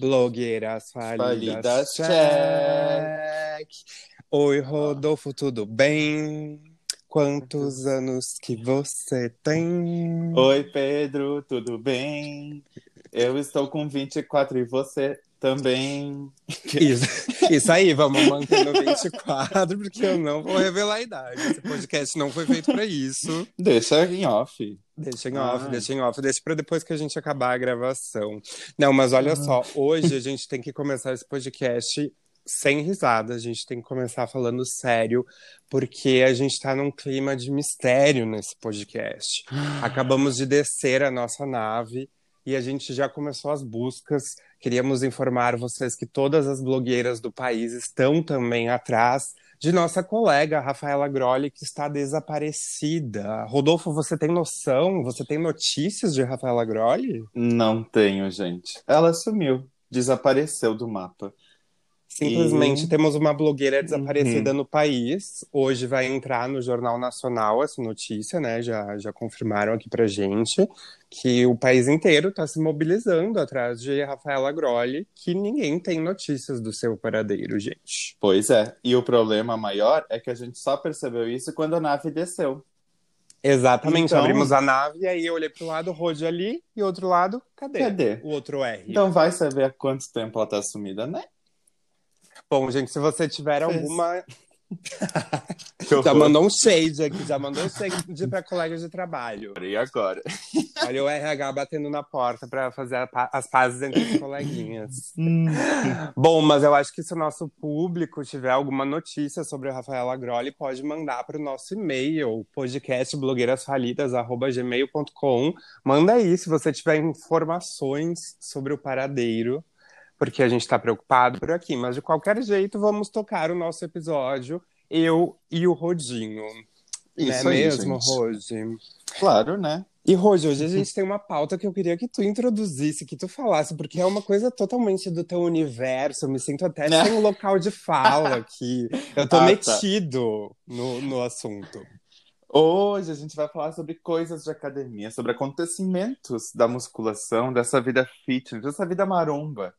Blogueiras falidas, Falidas, check. Oi, Rodolfo, tudo bem? Quantos anos que você tem? Oi, Pedro, tudo bem? Eu estou com 24 e você também. Isso, isso aí, vamos manter no 24, porque eu não vou revelar a idade. Esse podcast não foi feito para isso. Deixa em off. Deixa em off, Ah. deixa em off, deixa para depois que a gente acabar a gravação. Não, mas olha só, hoje a gente tem que começar esse podcast sem risada, a gente tem que começar falando sério, porque a gente tá num clima de mistério nesse podcast. Acabamos de descer a nossa nave e a gente já começou as buscas. Queríamos informar vocês que todas as blogueiras do país estão também atrás de nossa colega Rafaela Grolli, que está desaparecida. Rodolfo, você tem noção? Você tem notícias de Rafaela Grolli? Não tenho, gente. Ela sumiu, desapareceu do mapa. Simplesmente E- temos uma blogueira desaparecida no país. Hoje vai entrar no Jornal Nacional essa notícia, né? Já, já confirmaram aqui pra gente que o país inteiro está se mobilizando atrás de Rafaela Grolli, que ninguém tem notícias do seu paradeiro, gente. Pois é. E o problema maior é que a gente só percebeu isso quando a nave desceu. Exatamente, Então- abrimos a nave e aí eu olhei pro lado, Rode ali, e outro lado, cadê? Cadê? O outro R. Então vai saber há quanto tempo ela tá sumida, né? Bom, gente, se você tiver Fez. alguma. Já mandou um shade aqui, já mandou um shade para colegas de trabalho. E agora? Olha o RH batendo na porta para fazer pa- as pazes entre os coleguinhas. Bom, mas eu acho que se o nosso público tiver alguma notícia sobre a Rafaela Grolli, pode mandar para o nosso e-mail, podcastblogueirasfalidas.gmail.com. Manda aí se você tiver informações sobre o paradeiro, porque a gente está preocupado por aqui. Mas de qualquer jeito, vamos tocar o nosso episódio, eu e o Rodinho. Isso não é aí, mesmo, gente. Claro, né? E, Rodi, hoje a gente tem uma pauta que eu queria que tu introduzisse, que tu falasse, porque é uma coisa totalmente do teu universo. Eu me sinto até Né? sem um local de fala aqui. Eu tô Ah, tá. metido no, no assunto. Hoje a gente vai falar sobre coisas de academia, sobre acontecimentos da musculação, dessa vida fitness, dessa vida maromba.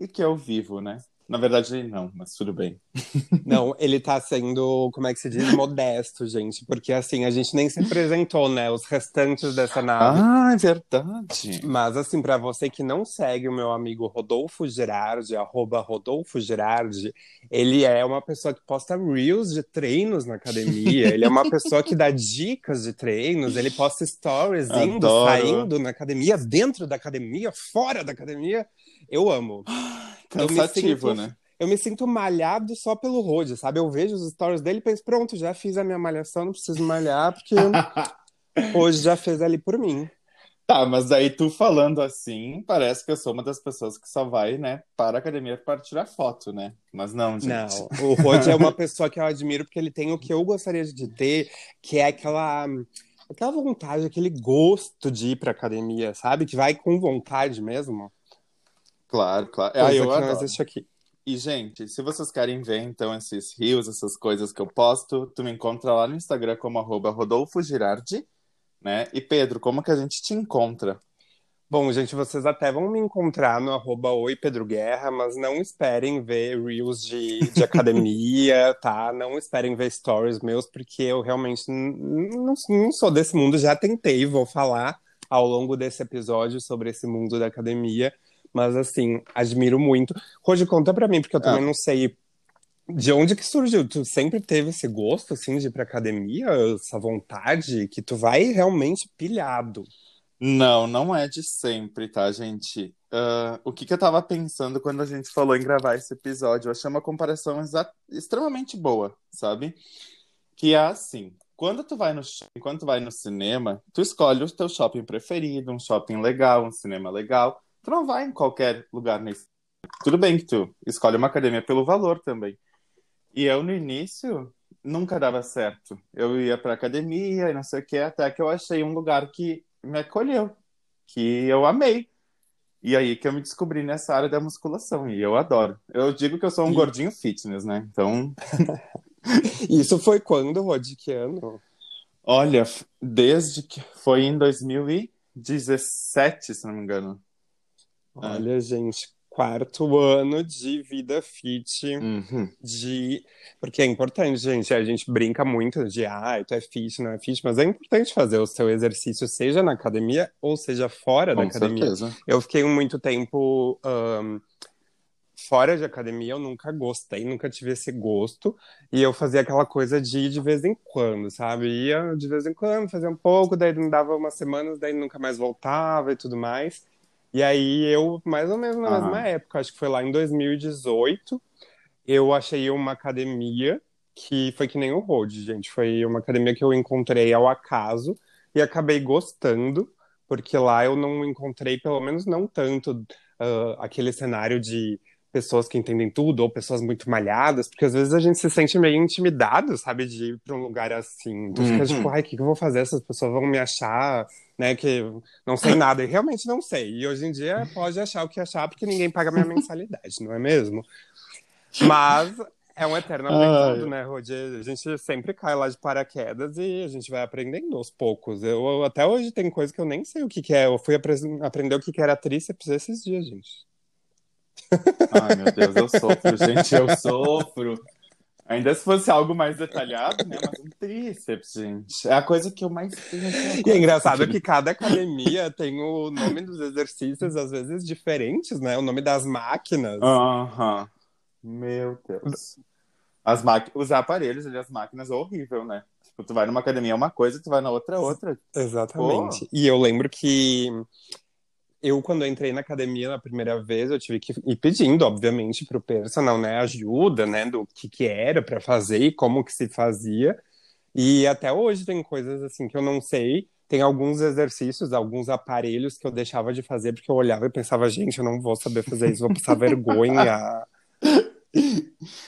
E que eu vivo, né? Na verdade, não, mas tudo bem. Não, ele tá sendo, como é que se diz, modesto, gente, porque assim, a gente nem se apresentou, né? Os restantes dessa nave. Ah, é verdade. Mas assim, pra você que não segue o meu amigo Rodolfo Gerardi, arroba Rodolfo Gerardi, ele é uma pessoa que posta reels de treinos na academia, ele é uma pessoa que dá dicas de treinos, ele posta stories indo, Adoro. saindo na academia, dentro da academia, fora da academia. Eu amo. Eu me Cansativo, sinto- né? Eu me sinto malhado só pelo Rode, sabe? Eu vejo os stories dele e penso, pronto, já fiz a minha malhação, não preciso malhar, porque hoje já fez ali por mim. Tá, mas daí tu falando assim, parece que eu sou uma das pessoas que só vai, né, para a academia para tirar foto, né? Mas não, gente. Não, o Rod é uma pessoa que eu admiro porque ele tem o que eu gostaria de ter, que é aquela aquela vontade, aquele gosto de ir pra academia, sabe? Que vai com vontade mesmo. Claro, claro. Coisa Ah, eu que não adoro. existe aqui. E, gente, se vocês querem ver, então, esses rios, essas coisas que eu posto, tu me encontra lá no Instagram como arroba Rodolfo Girardi, né? E, Pedro, como que a gente te encontra? Bom, gente, vocês até vão me encontrar no arroba Oi Pedro Guerra, mas não esperem ver reels de, de academia, tá? Não esperem ver stories meus, porque eu realmente não, não sou desse mundo. Já tentei, vou falar ao longo desse episódio sobre esse mundo da academia, mas assim, admiro muito. Rodi, conta pra mim, porque eu também não sei de onde que surgiu. Tu sempre teve esse gosto, assim, de ir pra academia, essa vontade, que tu vai realmente pilhado. Não, não é de sempre, tá, gente? Ah, o que que eu tava pensando quando a gente falou em gravar esse episódio? Eu achei uma comparação extremamente boa, sabe? Que é assim, quando tu vai no quando tu vai no cinema, tu escolhe o teu shopping preferido, um shopping legal, um cinema legal. Tu não vai em qualquer lugar nesse. Tudo bem que tu escolhe uma academia pelo valor também. E eu, no início, nunca dava certo. Eu ia pra academia e não sei o que, até que eu achei um lugar que me acolheu, que eu amei. E aí que eu me descobri nessa área da musculação, e eu adoro. Eu digo que eu sou um E- gordinho fitness, né? Então, Isso foi quando, Rod? Que ano? olha, desde que foi em 2017, se não me engano. Olha, gente, quarto ano de vida fit, Uhum. de. Porque é importante, gente. A gente brinca muito de ah, tu é fit, não é fit, mas é importante fazer o seu exercício, seja na academia ou seja fora da Com academia. certeza. Eu fiquei muito tempo ahn, fora de academia, eu nunca gostei, nunca tive esse gosto. E eu fazia aquela coisa de ir de vez em quando, sabe? Ia de vez em quando, fazia um pouco, daí não dava umas semanas, daí nunca mais voltava e tudo mais. E aí eu, mais ou menos na Aham. mesma época, acho que foi lá em 2018, eu achei uma academia que foi que nem o Road, gente. Foi uma academia que eu encontrei ao acaso e acabei gostando, porque lá eu não encontrei, pelo menos não tanto, ah, aquele cenário de pessoas que entendem tudo ou pessoas muito malhadas, porque às vezes a gente se sente meio intimidado, sabe, de ir para um lugar assim. Tu fica Uhum. tipo, ai, o que que eu vou fazer? Essas pessoas vão me achar, né, que não sei nada. E realmente não sei. E hoje em dia pode achar o que achar, porque ninguém paga minha mensalidade, não é mesmo? Mas é um eterno aprendizado, né, Rodi? A gente sempre cai lá de paraquedas e a gente vai aprendendo aos poucos. Eu até hoje tem coisa que eu nem sei o que que é. Eu fui apre- aprender o que que era tríceps esses dias, gente. Ai, meu Deus, eu sofro, gente, eu sofro. Ainda se fosse algo mais detalhado, né? Mas um tríceps, gente. É a coisa que eu mais tenho. assim, E é engraçado que cada academia tem o nome dos exercícios, às vezes diferentes, né? O nome das máquinas. Aham. Meu Deus. As maqui... Os aparelhos ali, as máquinas, é horrível, né? Tipo, tu vai numa academia é uma coisa, tu vai na outra é outra. Exatamente. E eu lembro que eu, quando eu entrei na academia na primeira vez, eu tive que ir pedindo, obviamente, pro personal, né, ajuda, né, do que que era para fazer e como que se fazia. E até hoje tem coisas assim que eu não sei. Tem alguns exercícios, alguns aparelhos que eu deixava de fazer porque eu olhava e pensava, gente, eu não vou saber fazer isso, vou passar vergonha.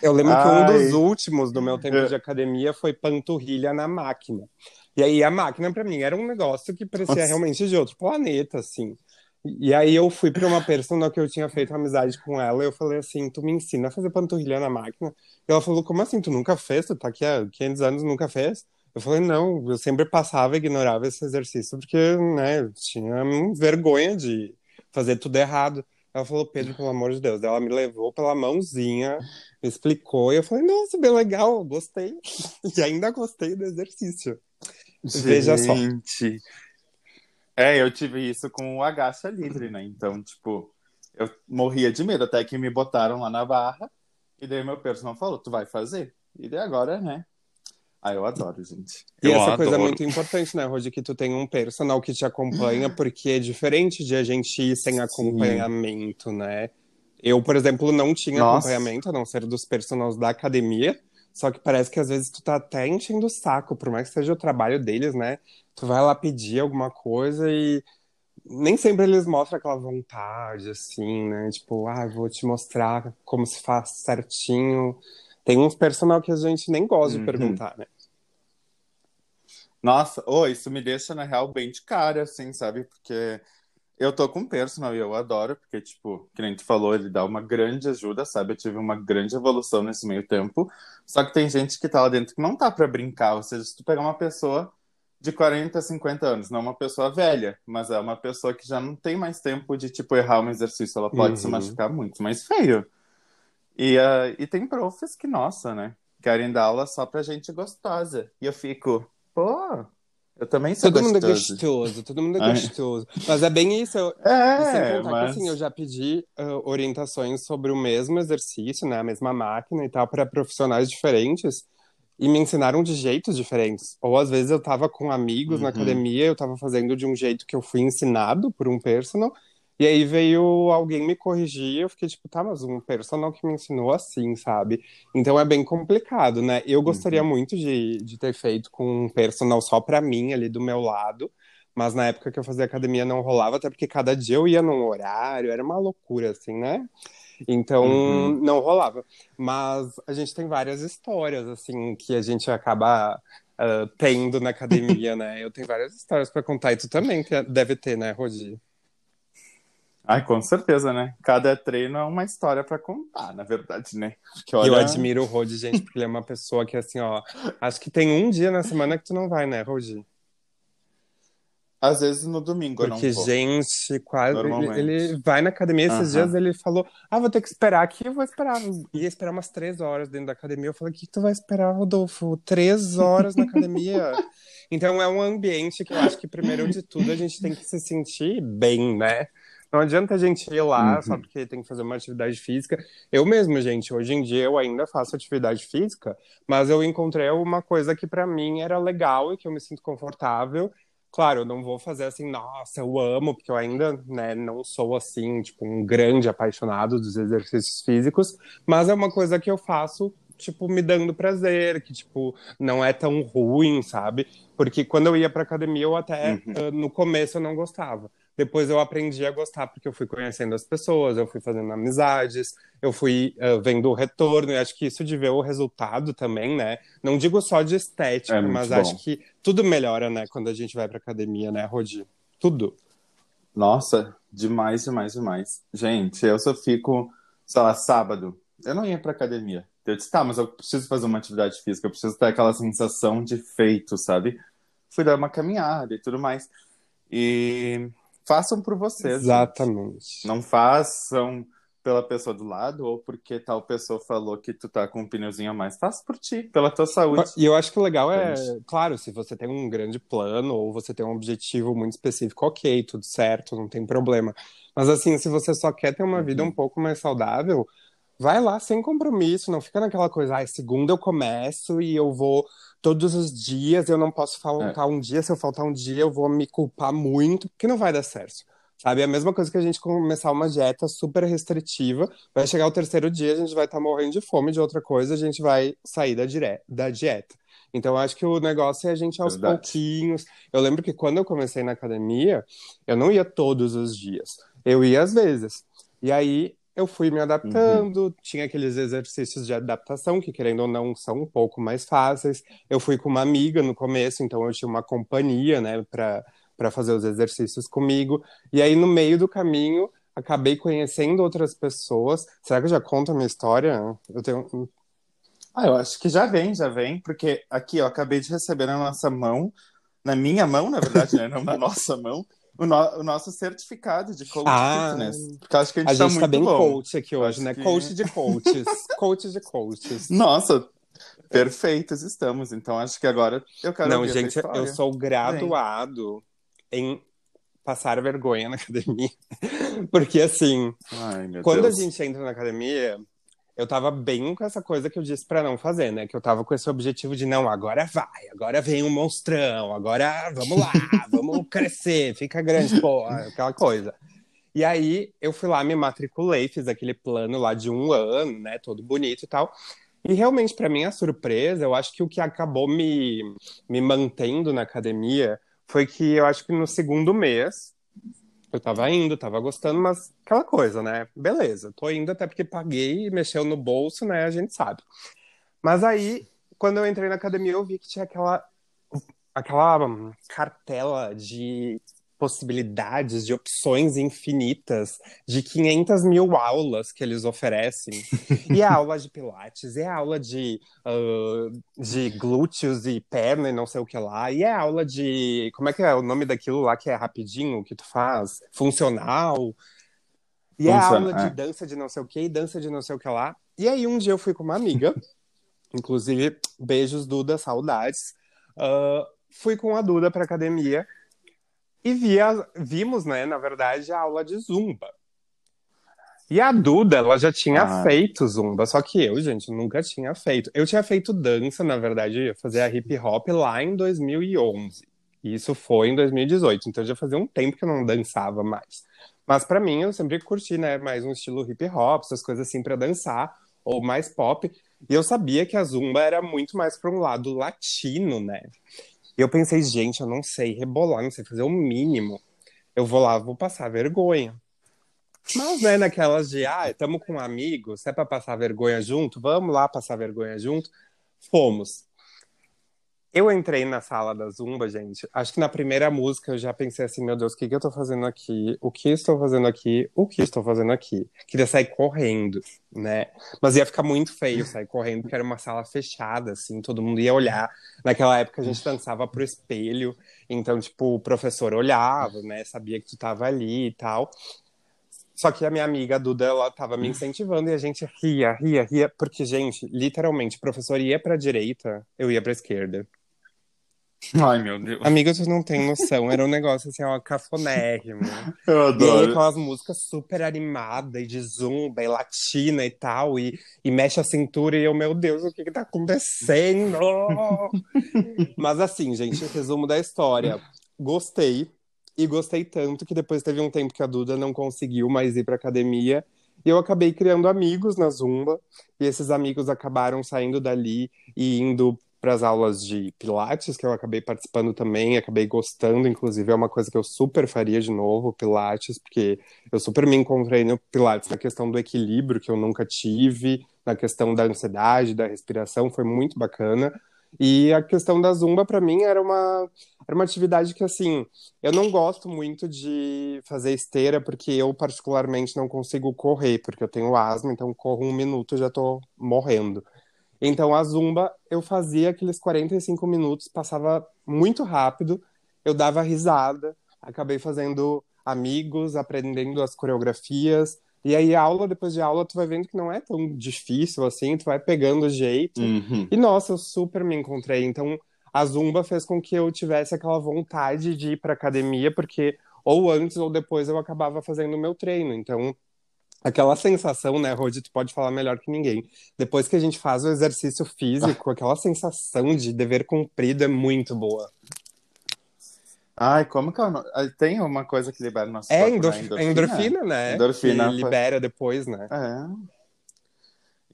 Eu lembro que um Ai. dos últimos do meu tempo de academia foi panturrilha na máquina. E aí a máquina pra mim era um negócio que parecia Nossa. realmente de outro planeta, assim. E aí eu fui pra uma persona que eu tinha feito amizade com ela, eu falei assim, tu me ensina a fazer panturrilha na máquina? E ela falou, como assim, tu nunca fez? Tu tá aqui há 500 anos, nunca fez? Eu falei, não, eu sempre passava e ignorava esse exercício, porque, né, eu tinha vergonha de fazer tudo errado. Ela falou, Pedro, pelo amor de Deus. Ela me levou pela mãozinha, me explicou, e eu falei, nossa, bem legal, gostei. E ainda gostei do exercício. Veja só. É, eu tive isso com o agacha livre, né? Então, tipo, eu morria de medo até que me botaram lá na barra. E daí meu personal falou, tu vai fazer? E daí agora, né? Ah, eu adoro, gente. E eu essa coisa é adoro. muito importante, né, Rodi, que tu tem um personal que te acompanha, porque é diferente de a gente ir sem acompanhamento, né? Eu, por exemplo, não tinha Nossa. acompanhamento, a não ser dos personagens da academia, só que parece que às vezes tu tá até enchendo o saco, por mais que seja o trabalho deles, né? Tu vai lá pedir alguma coisa e nem sempre eles mostram aquela vontade, assim, né? Tipo, ah, vou te mostrar como se faz certinho. Tem uns personal que a gente nem gosta de Uhum. perguntar, né? Nossa, oh, isso me deixa, na real, bem de cara, assim, sabe? Porque eu tô com personal e eu adoro, porque, tipo, que nem tu falou, ele dá uma grande ajuda, sabe? Eu tive uma grande evolução nesse meio tempo. Só que tem gente que tá lá dentro que não tá pra brincar. Ou seja, se tu pegar uma pessoa de 40, 50 anos, não uma pessoa velha, mas é uma pessoa que já não tem mais tempo de, tipo, errar um exercício. Ela pode se Uhum. machucar muito mais feio. E, ah, e tem profs que, nossa, né? Querem dar aula só pra gente gostosa. E eu fico, pô, eu também sou Todo mundo é gostoso. gostoso, todo mundo é gostoso. Mas é bem isso. Eu, É, contar mas... que assim, eu já pedi ah, orientações sobre o mesmo exercício, né? A mesma máquina e tal, para profissionais diferentes. E me ensinaram de jeitos diferentes. Ou às vezes eu tava com amigos na Uhum. academia, eu tava fazendo de um jeito que eu fui ensinado por um personal. E aí veio alguém me corrigir, eu fiquei tipo, tá, mas um personal que me ensinou assim, sabe? Então é bem complicado, né? Eu gostaria Uhum. muito de, de ter feito com um personal só pra mim, ali do meu lado, mas na época que eu fazia academia não rolava, até porque cada dia eu ia num horário, era uma loucura, assim, né? Então Uhum. não rolava. Mas a gente tem várias histórias, assim, que a gente acaba ah, tendo na academia, né? Eu tenho várias histórias pra contar, e tu também te- deve ter, né, Rodi? Ai, com certeza, né? Cada treino é uma história pra contar, na verdade, né? Porque olha... eu admiro o Rodi, gente, porque ele é uma pessoa que, assim, ó, acho que tem um dia na semana que tu não vai, né, Rodi? Às vezes no domingo Porque, não vou. gente, quase. Ele, ele vai na academia. Esses Aham. dias ele falou: Ah, vou ter que esperar aqui. Eu vou esperar. Ia esperar umas três horas dentro da academia. Eu falei: O que tu vai esperar, Rodolfo? Três horas na academia? Então é um ambiente que eu acho que, primeiro de tudo, a gente tem que se sentir bem, né? Não adianta a gente ir lá Uhum. só porque tem que fazer uma atividade física. Eu mesmo, gente, hoje em dia eu ainda faço atividade física, mas eu encontrei uma coisa que pra mim era legal e que eu me sinto confortável. Claro, eu não vou fazer assim, nossa, eu amo, porque eu ainda, né, não sou assim, tipo, um grande apaixonado dos exercícios físicos, mas é uma coisa que eu faço, tipo, me dando prazer, que, tipo, não é tão ruim, sabe? Porque quando eu ia pra academia, eu até, Uhum. ah, no começo, eu não gostava. Depois eu aprendi a gostar, porque eu fui conhecendo as pessoas, eu fui fazendo amizades, eu fui ah, vendo o retorno, e acho que isso de ver o resultado também, né? Não digo só de estética, É mas bom. acho que tudo melhora, né, quando a gente vai pra academia, né, Rodi? Tudo. Nossa, demais, demais, demais. Gente, eu só fico, sei lá, sábado. Eu não ia pra academia. Eu disse, tá, mas eu preciso fazer uma atividade física, eu preciso ter aquela sensação de feito, sabe? Fui dar uma caminhada e tudo mais. E façam por vocês. gente. Exatamente. Não façam pela pessoa do lado ou porque tal pessoa falou que tu tá com um pneuzinho a mais. Faça por ti, pela tua saúde. E eu acho que o legal é, Gente. claro, se você tem um grande plano ou você tem um objetivo muito específico, ok, tudo certo, não tem problema. Mas assim, se você só quer ter uma vida Uhum. um pouco mais saudável, vai lá sem compromisso, não fica naquela coisa, ah, segunda eu começo e eu vou todos os dias, eu não posso faltar um dia, se eu faltar um dia eu vou me culpar muito, porque não vai dar certo. Sabe, é a mesma coisa que a gente começar uma dieta super restritiva, vai chegar o terceiro dia, a gente vai estar morrendo de fome de outra coisa, a gente vai sair da, dire... da dieta. Então, eu acho que o negócio é a gente aos Verdade. pouquinhos. Eu lembro que quando eu comecei na academia, eu não ia todos os dias, eu ia às vezes. E aí eu fui me adaptando, tinha aqueles exercícios de adaptação que, querendo ou não, são um pouco mais fáceis. Eu fui com uma amiga no começo, então eu tinha uma companhia, né, para para fazer os exercícios comigo. E aí, no meio do caminho, acabei conhecendo outras pessoas. Será que eu já conto a minha história? Eu tenho. Ah, eu acho que já vem, já vem, porque aqui eu acabei de receber na nossa mão, na minha mão, na verdade, né? Não na nossa mão, o, no- o nosso certificado de coach Ah, fitness. Porque eu acho que a gente, A gente tá tá muito bem bom. coach aqui hoje, Acho né? que- Coach de coaches. coach de coaches. Nossa, perfeitos estamos. Então acho que agora eu quero Não, gente, eu sou graduado em passar vergonha na academia. Porque, assim, Ai, meu quando Deus. a gente entra na academia, eu tava bem com essa coisa que eu disse pra não fazer, né? Que eu tava com esse objetivo de, não, agora vai, agora vem um monstrão, agora vamos lá, vamos crescer, fica grande, pô, aquela coisa. E aí eu fui lá, me matriculei, fiz aquele plano lá de um ano, né? Todo bonito e tal. E realmente, pra minha surpresa, eu acho que o que acabou me, me mantendo na academia foi que eu acho que no segundo mês eu tava indo, tava gostando, mas aquela coisa, né? Beleza, tô indo até porque paguei, mexeu no bolso, né? A gente sabe. Mas aí, quando eu entrei na academia, eu vi que tinha aquela, aquela cartela de possibilidades, de opções infinitas, de 500 mil aulas que eles oferecem. E é aula de pilates, é aula de, ah, de glúteos e perna e não sei o que lá, e é aula de... Como é que é o nome daquilo lá que é rapidinho, que tu faz? Funcional. E é Funciona, aula de é. dança de não sei o que, e dança de não sei o que lá. E aí um dia eu fui com uma amiga, inclusive, beijos, Duda, saudades. Ah, fui com a Duda pra academia e via, vimos, né, na verdade, a aula de zumba. E a Duda, ela já tinha Ah. feito zumba, só que eu, gente, nunca tinha feito. Eu tinha feito dança, na verdade, eu ia fazer a hip hop lá em 2011. E isso foi em 2018, então já fazia um tempo que eu não dançava mais. Mas pra mim, eu sempre curti, né, mais um estilo hip hop, essas coisas assim pra dançar, ou mais pop. E eu sabia que a zumba era muito mais pra um lado latino, né? E eu pensei, gente, eu não sei rebolar, não sei fazer o mínimo. Eu vou lá, vou passar vergonha. Mas, né, naquelas de, ah, estamos com um amigo, se é pra passar vergonha junto, vamos lá passar vergonha junto. Fomos. Eu entrei na sala da Zumba, gente. Acho que na primeira música eu já pensei assim: meu Deus, o que, que eu tô fazendo aqui? O que estou fazendo aqui? O que estou fazendo aqui? Queria sair correndo, né? Mas ia ficar muito feio sair correndo, porque era uma sala fechada, assim, todo mundo ia olhar. Naquela época a gente dançava pro espelho, então, tipo, o professor olhava, né? Sabia que tu tava ali e tal. Só que a minha amiga Duda, ela tava me incentivando e a gente ria, ria, ria, porque, gente, literalmente, o professor ia pra direita, eu ia pra esquerda. Ai, meu Deus. Amiga, vocês não têm noção. Era um negócio assim, ó, cafonérrimo. Eu E aí, adoro. aquelas músicas super animadas, e de zumba, e latina e tal, e, e mexe a cintura, e eu, meu Deus, o que que tá acontecendo? Mas assim, gente, resumo da história. Gostei, e gostei tanto que depois teve um tempo que a Duda não conseguiu mais ir pra academia, e eu acabei criando amigos na Zumba, e esses amigos acabaram saindo dali e indo para as aulas de Pilates, que eu acabei participando também, acabei gostando, inclusive é uma coisa que eu super faria de novo, Pilates, porque eu super me encontrei no Pilates na questão do equilíbrio que eu nunca tive, na questão da ansiedade, da respiração, foi muito bacana. E a questão da Zumba, para mim, era uma, era uma atividade que, assim, eu não gosto muito de fazer esteira, porque eu, particularmente, não consigo correr, porque eu tenho asma, então corro um minuto e já tô morrendo. Então, a Zumba, eu fazia aqueles 45 minutos, passava muito rápido, eu dava risada, acabei fazendo amigos, aprendendo as coreografias, e aí, aula depois de aula, tu vai vendo que não é tão difícil assim, tu vai pegando o jeito. Uhum. E nossa, eu super me encontrei. Então, a Zumba fez com que eu tivesse aquela vontade de ir para academia, porque ou antes ou depois eu acabava fazendo o meu treino. Então, aquela sensação, né, Rodi, tu pode falar melhor que ninguém. Depois que a gente faz o exercício físico, aquela sensação de dever cumprido é muito boa. Ai, como que é o nome? Ah, Tem uma coisa que libera no nosso É corpo, endorf- né? é endorfina, né? Endorfina, Que libera depois, né? É.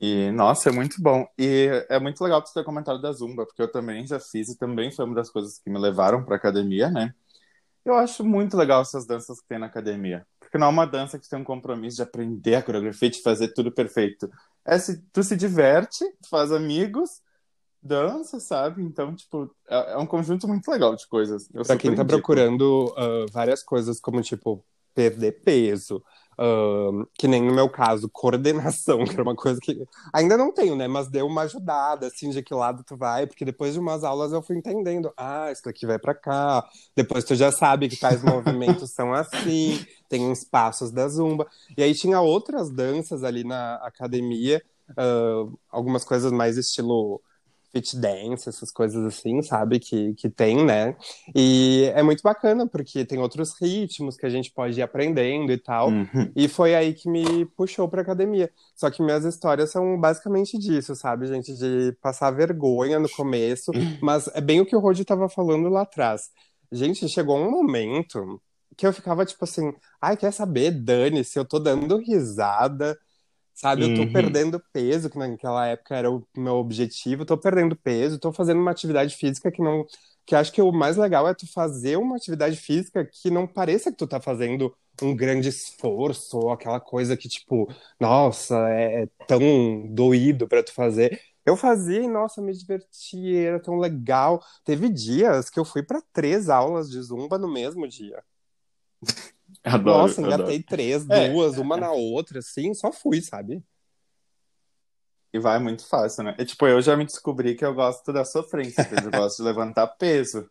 E, nossa, é muito bom. E é muito legal você ter comentado da Zumba, porque eu também já fiz e também foi uma das coisas que me levaram pra academia, né? Eu acho muito legal essas danças que tem na academia. Porque não é uma dança que tem um compromisso de aprender a coreografia, de fazer tudo perfeito. É se tu se diverte, faz amigos, dança, sabe? Então, tipo, é, é um conjunto muito legal de coisas. Eu Pra quem tá indico. procurando ah, várias coisas, como, tipo, perder peso, ah, que nem no meu caso, coordenação, que era uma coisa que ainda não tenho, né? Mas deu uma ajudada, assim, de que lado tu vai, porque depois de umas aulas eu fui entendendo, ah, isso aqui vai pra cá, depois tu já sabe que tais movimentos são assim, tem uns passos da zumba. E aí tinha outras danças ali na academia, ah, algumas coisas mais estilo fit dance, essas coisas assim, sabe? Que, que tem, né? E é muito bacana, porque tem outros ritmos que a gente pode ir aprendendo e tal. Uhum. E foi aí que me puxou pra academia. Só que minhas histórias são basicamente disso, sabe, gente? De passar vergonha no começo. Mas é bem o que o Rodi tava falando lá atrás. Gente, chegou um momento que eu ficava tipo assim, ai, quer saber? Dane-se, eu tô dando risada. Sabe, eu tô Uhum. perdendo peso, que naquela época era o meu objetivo, tô perdendo peso, tô fazendo uma atividade física que não. Que acho que o mais legal é tu fazer uma atividade física que não pareça que tu tá fazendo um grande esforço, ou aquela coisa que, tipo, nossa, é, é tão doído pra tu fazer. Eu fazia e, nossa, me diverti, era tão legal. Teve dias que eu fui pra três aulas de zumba no mesmo dia. Adoro, Nossa, adoro. engatei três, É. duas, uma na outra, assim, só fui, sabe? E vai muito fácil, né? E, tipo, eu já me descobri que eu gosto da sofrência, eu gosto de levantar peso.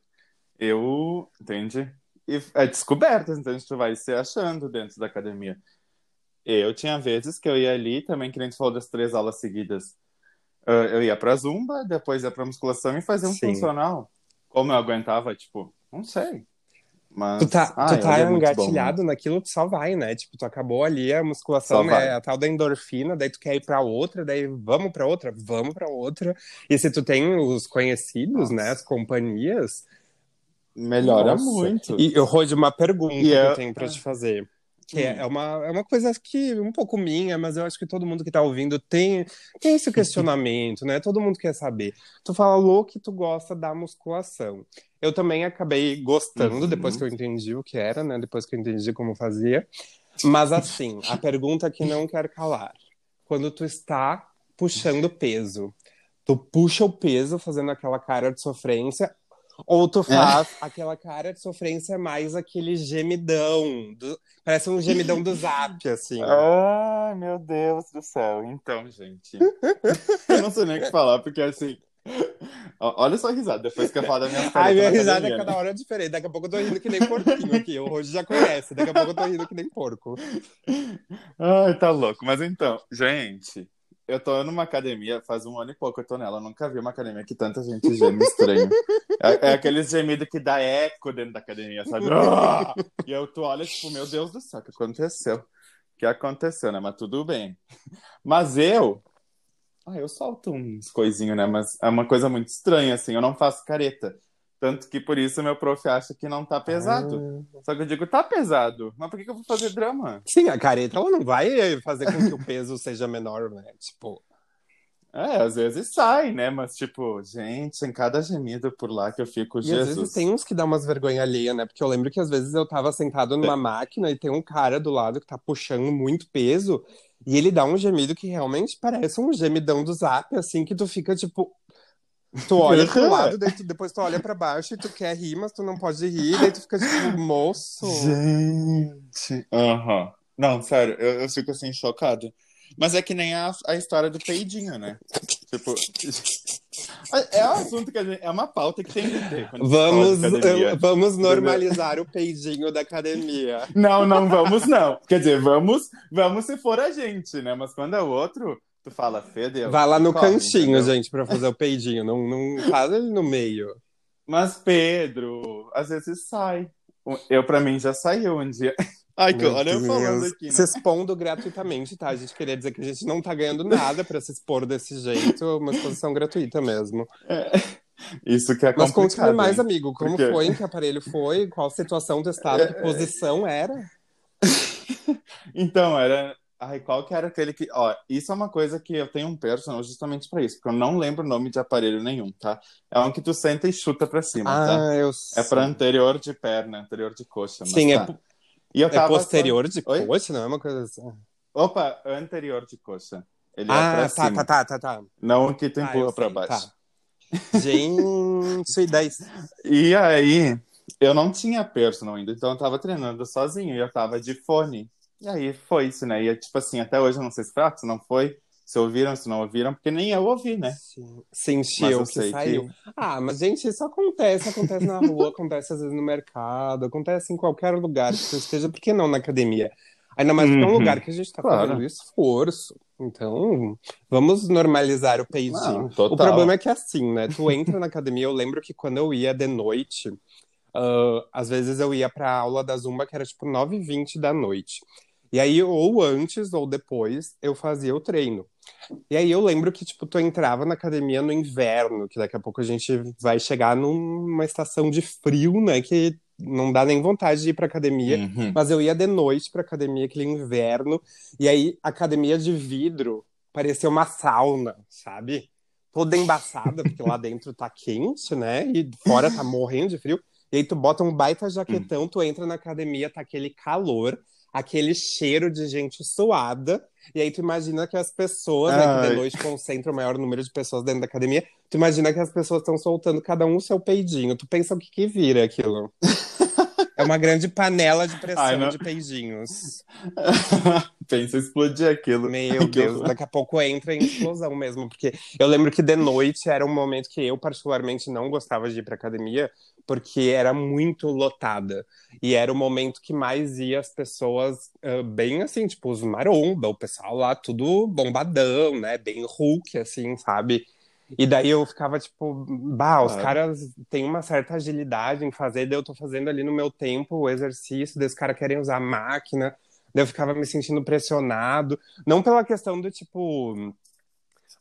Eu, entende? E é descoberta, então tu vai se achando dentro da academia. Eu tinha vezes que eu ia ali, também que nem tu falou das três aulas seguidas. Ah, Eu ia pra zumba, depois ia pra musculação e fazia um Sim. funcional. Como eu aguentava, tipo, não sei. Mas, Tu tá, ai, tu tá é muito bom, engatilhado naquilo, tu só vai, né? Tipo, tu acabou ali a musculação, né? A tal da endorfina, daí tu quer ir pra outra, daí vamos pra outra, vamos pra outra. E se tu tem os conhecidos, Nossa. né? As companhias. né? Melhora nossa. muito. E eu Rode uma pergunta E que é- eu tenho pra te fazer. Que é, Hum. é uma, é uma coisa que um pouco minha, mas eu acho que todo mundo que tá ouvindo tem, tem esse questionamento, né? Todo mundo quer saber. Tu falou que tu gosta da musculação. Eu também acabei gostando Uhum. depois que eu entendi o que era, né? Depois que eu entendi como fazia. Mas assim, a pergunta que não quer calar. Quando tu está puxando peso, Tu puxa o peso fazendo aquela cara de sofrência, ou tu faz é. aquela cara de sofrência mais aquele gemidão. Do... Parece um gemidão do zap, assim. Ai, meu Deus do céu. Então, gente. eu não sei nem o que falar, porque assim. Olha só a risada, depois que eu falar da minha Ai, minha risada é cada hora diferente. Daqui a pouco eu tô rindo que nem porquinho aqui. O Rojo já conhece. Daqui a pouco eu tô rindo que nem porco. Ai, tá louco. Mas então, gente, eu tô numa academia faz um ano e pouco, eu tô nela. Eu nunca vi uma academia que tanta gente geme estranho. É, é aqueles gemidos que dá eco dentro da academia, sabe? Ah! E eu tu olha, tipo, meu Deus do céu, o que aconteceu? O que aconteceu, né? Mas tudo bem. Mas eu. Ah, eu solto uns coisinhos, né? Mas é uma coisa muito estranha, assim. Eu não faço careta. Tanto que por isso meu prof acha que não tá pesado. Ah. Só que eu digo, tá pesado. Mas por que, que eu vou fazer drama? Sim, a careta ela não vai fazer com que o peso seja menor, né? Tipo. É, às vezes sai, né? Mas, tipo, gente, em cada gemido por lá que eu fico, e Jesus. às vezes tem uns que dá umas vergonha alheia, né? Porque eu lembro que às vezes eu tava sentado numa é. máquina e tem um cara do lado que tá puxando muito peso e ele dá um gemido que realmente parece um gemidão do zap, assim, que tu fica, tipo, Tu olha pro lado, tu, depois tu olha pra baixo e tu quer rir, mas tu não pode rir, daí tu fica tipo, moço. Gente. Aham. Uhum. Não, sério, eu, eu fico assim, chocado. Mas é que nem a, a história do peidinho, né? Tipo. É um assunto que a gente, é uma pauta que tem que ter. Vamos, vamos normalizar o peidinho da academia. Não, não vamos, não. Quer dizer, vamos, vamos se for a gente, né? Mas quando é o outro, Tu fala, Fede. Vai lá no corre, cantinho, entendeu? gente, pra fazer o peidinho. Não, não faz ele no meio. Mas, Pedro, às vezes sai. Eu, pra mim, já saiu um dia. Ai, que olha eu falando aqui. Né? Se expondo gratuitamente, tá? A gente queria dizer que a gente não tá ganhando nada pra se expor desse jeito, uma exposição gratuita mesmo. É. Isso que é Mas conte-me mais, amigo. Como Porque... foi? Em que aparelho foi? Qual situação do estado? É... Que posição era? então, era Ai, qual que era aquele que. Ó, isso é uma coisa que eu tenho um personal justamente pra isso, porque eu não lembro o nome de aparelho nenhum, tá? É um que tu senta e chuta pra cima, ah, tá? Eu sei. É pra anterior de perna, anterior de coxa. Sim, é tá. é, e eu é posterior só... de Oi? coxa, não é uma coisa assim. Opa, anterior de coxa. Ele é ah, é pra tá, cima. tá, tá, tá, tá. Não que tu ah, empurra pra baixo. Tá. Gente, 10. E aí, eu não tinha personal ainda, então eu tava treinando sozinho e eu tava de fone. E aí foi isso, né? E tipo assim, até hoje eu não sei se foi, se não foi, se ouviram, se não ouviram, porque nem eu ouvi, né? Sim. Sentiu que saiu. Que... Ah, mas gente, isso acontece, acontece na rua, acontece às vezes no mercado, acontece em qualquer lugar que você esteja, por que não na academia? Ainda mais porque é um uhum. lugar que a gente tá claro. fazendo esforço. Então, vamos normalizar o peidinho. o problema é que é assim, né? Tu entra na academia, eu lembro que quando eu ia de noite, uh, às vezes eu ia pra aula da Zumba, que era tipo 9h20 da noite. E aí, ou antes ou depois, eu fazia o treino. E aí eu lembro que, tipo, tu entrava na academia no inverno, que daqui a pouco a gente vai chegar numa estação de frio, né? Que não dá nem vontade de ir pra academia. Uhum. Mas eu ia de noite pra academia, aquele inverno. E aí, academia de vidro parecia uma sauna, sabe? Toda embaçada, porque lá dentro tá quente, né? E fora tá morrendo de frio. E aí tu bota um baita jaquetão, uhum. tu entra na academia, tá aquele calor aquele cheiro de gente suada. E aí tu imagina que as pessoas, né, que de noite concentram o maior número de pessoas dentro da academia, tu imagina que as pessoas estão soltando cada um o seu peidinho. Tu pensa o que que vira aquilo? É uma grande panela de pressão Ai, de peidinhos. Pensa explodir aquilo. Meu Deus, daqui a pouco entra em explosão mesmo. Porque eu lembro que de noite era um momento que eu, particularmente, não gostava de ir pra academia, porque era muito lotada. E era o momento que mais ia as pessoas uh, bem assim, tipo, os maromba, o pessoal lá tudo bombadão, né? Bem Hulk, assim, sabe? E daí eu ficava tipo, bah, os caras têm uma certa agilidade em fazer, daí eu tô fazendo ali no meu tempo o exercício, daí os caras querem usar máquina, daí eu ficava me sentindo pressionado, não pela questão do tipo,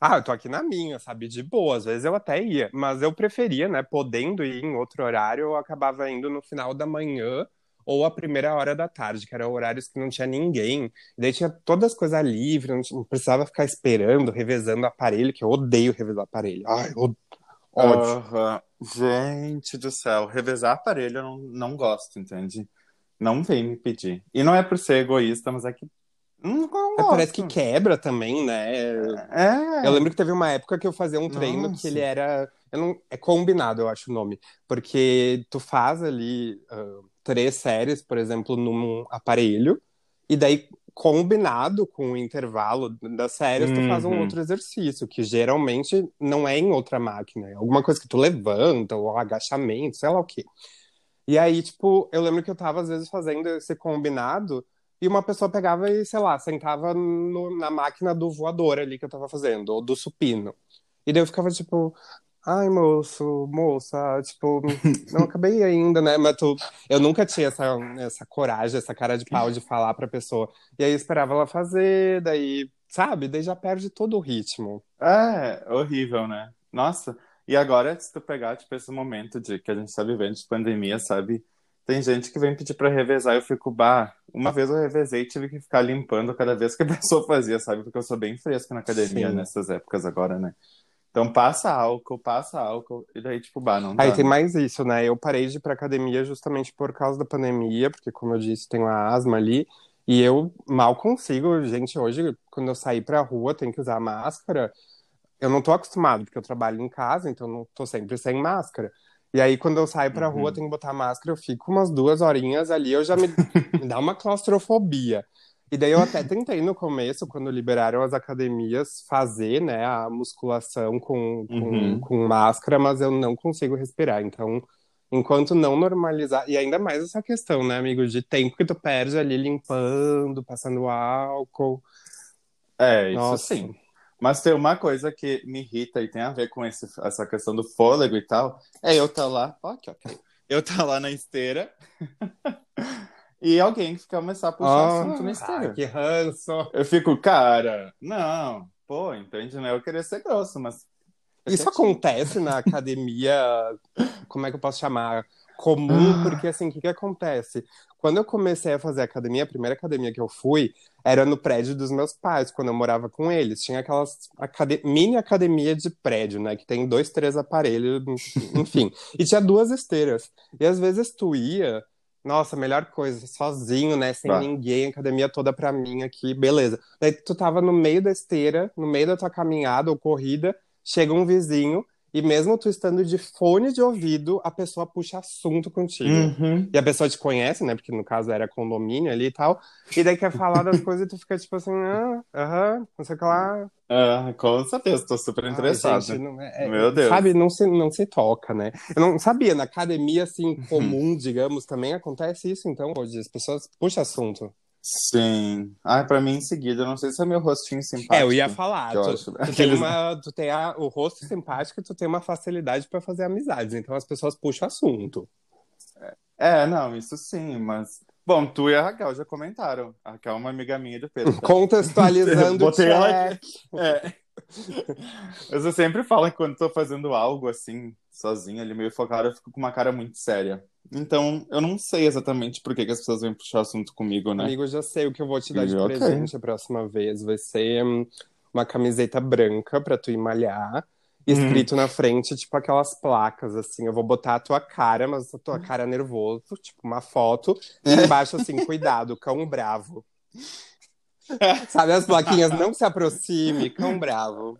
ah, eu tô aqui na minha, sabe, de boa, às vezes eu até ia, mas eu preferia, né, podendo ir em outro horário, eu acabava indo no final da manhã, ou a primeira hora da tarde, que eram horários que não tinha ninguém. E daí tinha todas as coisas livres, não, precisava ficar esperando, revezando o aparelho, que eu odeio revezar aparelho. Ai, eu... ódio. Uhum. Gente do céu, revezar aparelho eu não, não gosto, entende? Não vem me pedir. E não é por ser egoísta, mas é que Não é, parece que quebra também, né? É. Eu lembro que teve uma época que eu fazia um treino Nossa. que ele era. Não, é combinado, eu acho o nome. Porque tu faz ali uh, três séries, por exemplo, num aparelho, e daí, combinado com o intervalo das séries, uhum. tu faz um uhum. outro exercício, que geralmente não é em outra máquina. É alguma coisa que tu levanta, ou agachamento, sei lá o quê. E aí, tipo, eu lembro que eu tava, às vezes, fazendo esse combinado e uma pessoa pegava e, sei lá, sentava no, na máquina do voador ali que eu tava fazendo, ou do supino. E daí eu ficava tipo, ai, moço, moça, tipo, não acabei ainda, né? Mas tu, eu nunca tinha essa, essa coragem, essa cara de pau de falar pra pessoa. E aí eu esperava ela fazer, daí, sabe? Daí já perde todo o ritmo. É, horrível, né? Nossa, e agora, se tu pegar, tipo, esse momento de que a gente tá vivendo de pandemia, sabe? Tem gente que vem pedir para revezar, eu fico, bah, uma vez eu revezei e tive que ficar limpando cada vez que a pessoa fazia, sabe? Porque eu sou bem fresco na academia Sim. nessas épocas agora, né? Então passa álcool, passa álcool, e daí, tipo, bah, não dá. Aí tem né? mais isso, né? Eu parei de ir pra academia justamente por causa da pandemia, porque, como eu disse, tenho a asma ali, e eu mal consigo, gente, hoje, quando eu sair pra rua, tenho que usar máscara. Eu não tô acostumado, porque eu trabalho em casa, então não tô sempre sem máscara. E aí, quando eu saio pra uhum. rua, tenho que botar máscara, eu fico umas duas horinhas ali, eu já me, me dá uma claustrofobia. E daí eu até tentei no começo, quando liberaram as academias, fazer, né, a musculação com, com, uhum. com máscara, mas eu não consigo respirar. Então, enquanto não normalizar, e ainda mais essa questão, né, amigo, de tempo que tu perde ali limpando, passando álcool. É, isso Nossa. sim. Mas tem uma coisa que me irrita e tem a ver com esse, essa questão do fôlego e tal. É eu tá lá, ok, ok. Eu tá lá na esteira e alguém que começar a puxar oh, assunto na. Ai, que ranço. Eu fico, cara, não, pô, entende, né? Eu queria ser grosso, mas. Isso acontece na academia, como é que eu posso chamar? Comum, ah. porque assim, o que, que acontece? Quando eu comecei a fazer academia, a primeira academia que eu fui era no prédio dos meus pais, quando eu morava com eles. Tinha aquelas acad mini academia de prédio, né? Que tem dois, três aparelhos, enfim. e tinha duas esteiras. E às vezes tu ia, nossa, melhor coisa, sozinho, né? Sem bah. ninguém, academia toda pra mim aqui, beleza. Daí tu tava no meio da esteira, no meio da tua caminhada ou corrida, chega um vizinho e mesmo tu estando de fone de ouvido, a pessoa puxa assunto contigo. Uhum. E a pessoa te conhece, né? Porque no caso era condomínio ali e tal. E daí quer falar das coisas e tu fica tipo assim, ah, aham, não sei o que lá. Ah, com certeza, tô super interessado. Gente, não, é, é, Meu Deus. Sabe, não se, não se toca, né? Eu não sabia, na academia, assim, uhum. comum, digamos, também acontece isso, então, hoje as pessoas puxam assunto. Sim. Ah, pra mim em seguida, eu não sei se é meu rostinho simpático. É, eu ia falar. Tu, acho... tu, tem, uma, tu tem a, o rosto simpático e tu tem uma facilidade para fazer amizades. Então as pessoas puxam assunto. É, não, isso sim, mas. Bom, tu e a Raquel já comentaram. A Raquel é uma amiga minha do Pedro. Contextualizando Botei ela aqui. É. eu sempre falo que quando tô fazendo algo assim, sozinho, ali meio focado, eu fico com uma cara muito séria. Então, eu não sei exatamente por que, que as pessoas vêm puxar assunto comigo, né? Amigo, eu já sei o que eu vou te dar de okay. presente a próxima vez. Vai ser hum, uma camiseta branca pra tu ir malhar. Escrito hum. na frente, tipo aquelas placas, assim. Eu vou botar a tua cara, mas a tua cara nervoso, tipo uma foto. E embaixo, assim, cuidado, cão bravo. Sabe as plaquinhas, não se aproxime, cão bravo.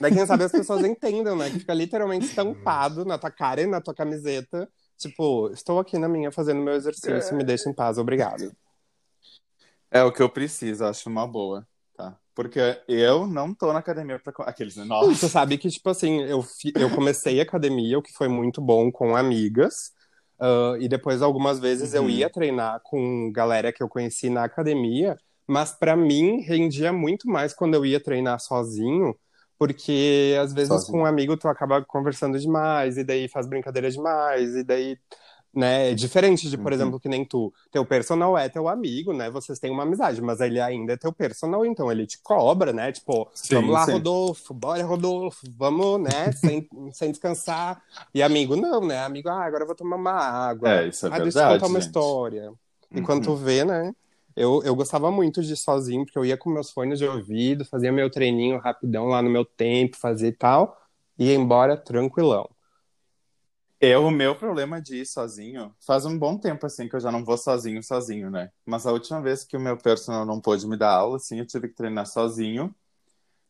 Daí, quem sabe as pessoas entendam, né? Que fica literalmente estampado na tua cara e na tua camiseta Tipo, estou aqui na minha fazendo meu exercício, é... me deixa em paz, obrigado. É o que eu preciso, acho uma boa, tá? Porque eu não tô na academia pra. Aqueles, né? Nossa. Você sabe que, tipo assim, eu, eu comecei a academia, o que foi muito bom com amigas. Uh, e depois, algumas vezes, uhum. eu ia treinar com galera que eu conheci na academia. Mas para mim, rendia muito mais quando eu ia treinar sozinho porque às vezes Sozinho. com um amigo tu acaba conversando demais, e daí faz brincadeira demais, e daí, né, é diferente de, por uhum. exemplo, que nem tu. Teu personal é teu amigo, né? Vocês têm uma amizade, mas ele ainda é teu personal, então ele te cobra, né? Tipo, sim, vamos lá, sim. Rodolfo, bora, Rodolfo, vamos, né? sem, sem descansar. E amigo, não, né? Amigo, ah, agora eu vou tomar uma água. É, isso é ah, verdade. Deixa eu contar uma história. E quando tu uhum. vê, né? Eu, eu gostava muito de ir sozinho, porque eu ia com meus fones de ouvido, fazia meu treininho rapidão lá no meu tempo, fazia e tal, ia embora tranquilão. Eu, o meu problema de ir sozinho, faz um bom tempo assim que eu já não vou sozinho, sozinho, né? Mas a última vez que o meu personal não pôde me dar aula, assim, eu tive que treinar sozinho.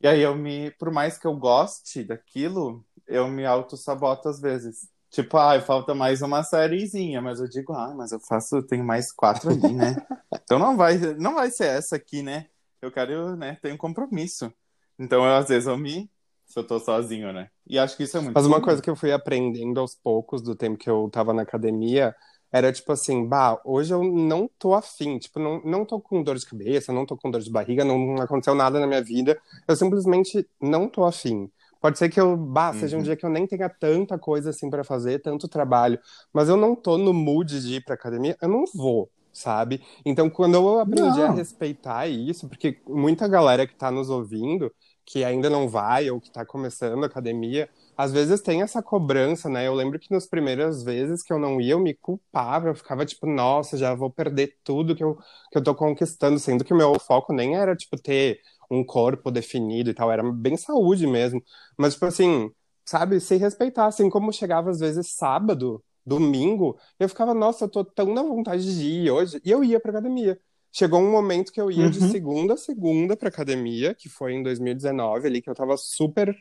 E aí eu me, por mais que eu goste daquilo, eu me auto-saboto às vezes. Tipo, ah, falta mais uma sériezinha, mas eu digo, ah, mas eu faço, eu tenho mais quatro ali, né? então não vai, não vai ser essa aqui, né? Eu quero, né, tenho um compromisso. Então, eu, às vezes eu me se eu tô sozinho, né? E acho que isso é muito Mas uma coisa que eu fui aprendendo aos poucos do tempo que eu tava na academia era tipo assim, bah, hoje eu não tô afim, tipo, não, não tô com dor de cabeça, não tô com dor de barriga, não aconteceu nada na minha vida, eu simplesmente não tô afim. Pode ser que eu, bah, seja um uhum. dia que eu nem tenha tanta coisa assim para fazer, tanto trabalho, mas eu não tô no mood de ir pra academia, eu não vou, sabe? Então, quando eu aprendi não. a respeitar isso, porque muita galera que tá nos ouvindo que ainda não vai ou que está começando a academia, às vezes tem essa cobrança, né? Eu lembro que nas primeiras vezes que eu não ia, eu me culpava, eu ficava tipo, nossa, já vou perder tudo que eu, que eu tô conquistando, sendo que o meu foco nem era, tipo, ter um corpo definido e tal, era bem saúde mesmo. Mas, tipo assim, sabe, se respeitar, assim como chegava às vezes sábado, domingo, eu ficava, nossa, eu tô tão na vontade de ir hoje, e eu ia pra academia. Chegou um momento que eu ia uhum. de segunda a segunda pra academia, que foi em 2019 ali, que eu tava super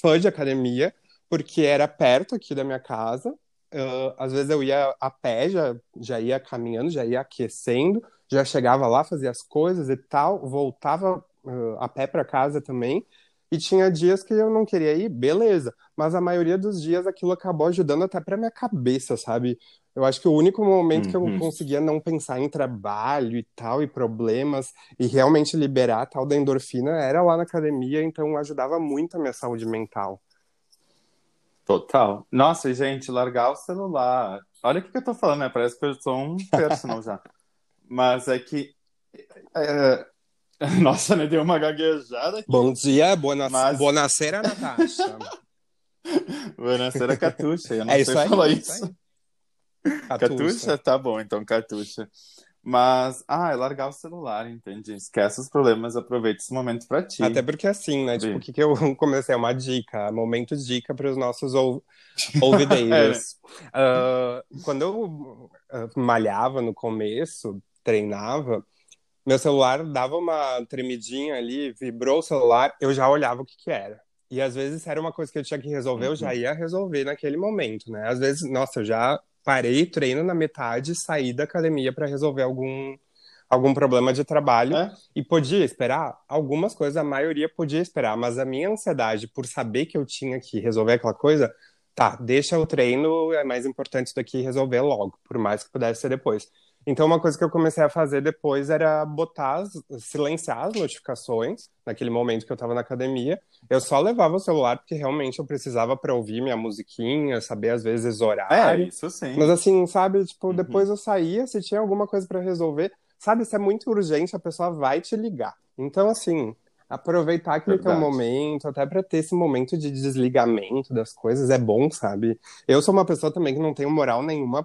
fã de academia, porque era perto aqui da minha casa. Uh, às vezes eu ia a pé, já, já ia caminhando, já ia aquecendo, já chegava lá, fazia as coisas e tal, voltava uh, a pé para casa também. E tinha dias que eu não queria ir, beleza. Mas a maioria dos dias aquilo acabou ajudando até pra minha cabeça, sabe? Eu acho que o único momento uhum. que eu uhum. conseguia não pensar em trabalho e tal, e problemas, e realmente liberar a tal da endorfina era lá na academia, então ajudava muito a minha saúde mental. Total. Nossa, gente, largar o celular. Olha o que, eu tô falando, né? Parece que eu sou um personal já. Mas é que. É... Nossa, me deu uma gaguejada aqui. Bom dia, boa, Mas... boa Natasha. boa Catuxa. Eu não é sei aí, falar é isso. isso. Catuxa. Tá bom, então Catuxa. Mas, ah, é largar o celular, entende? Esquece os problemas, aproveita esse momento pra ti. Até porque assim, né? Tipo, o que, que eu comecei? É uma dica, momento dica para os nossos ou... ouvideiros. é. uh, quando eu malhava no começo, treinava, meu celular dava uma tremidinha ali, vibrou o celular, eu já olhava o que que era. E às vezes era uma coisa que eu tinha que resolver, uhum. eu já uhum. ia resolver naquele momento, né? Às vezes, nossa, eu já parei treino na metade saí da academia para resolver algum algum problema de trabalho é? e podia esperar algumas coisas, a maioria podia esperar, mas a minha ansiedade por saber que eu tinha que resolver aquela coisa, tá, deixa o treino, é mais importante do que resolver logo, por mais que pudesse ser depois. Então, uma coisa que eu comecei a fazer depois era botar, silenciar as notificações, naquele momento que eu estava na academia. Eu só levava o celular porque realmente eu precisava para ouvir minha musiquinha, saber às vezes horário. É, isso sim. Mas assim, sabe, tipo, uhum. depois eu saía, se tinha alguma coisa para resolver, sabe, se é muito urgente, a pessoa vai te ligar. Então, assim, aproveitar aquele teu momento, até para ter esse momento de desligamento das coisas, é bom, sabe? Eu sou uma pessoa também que não tenho moral nenhuma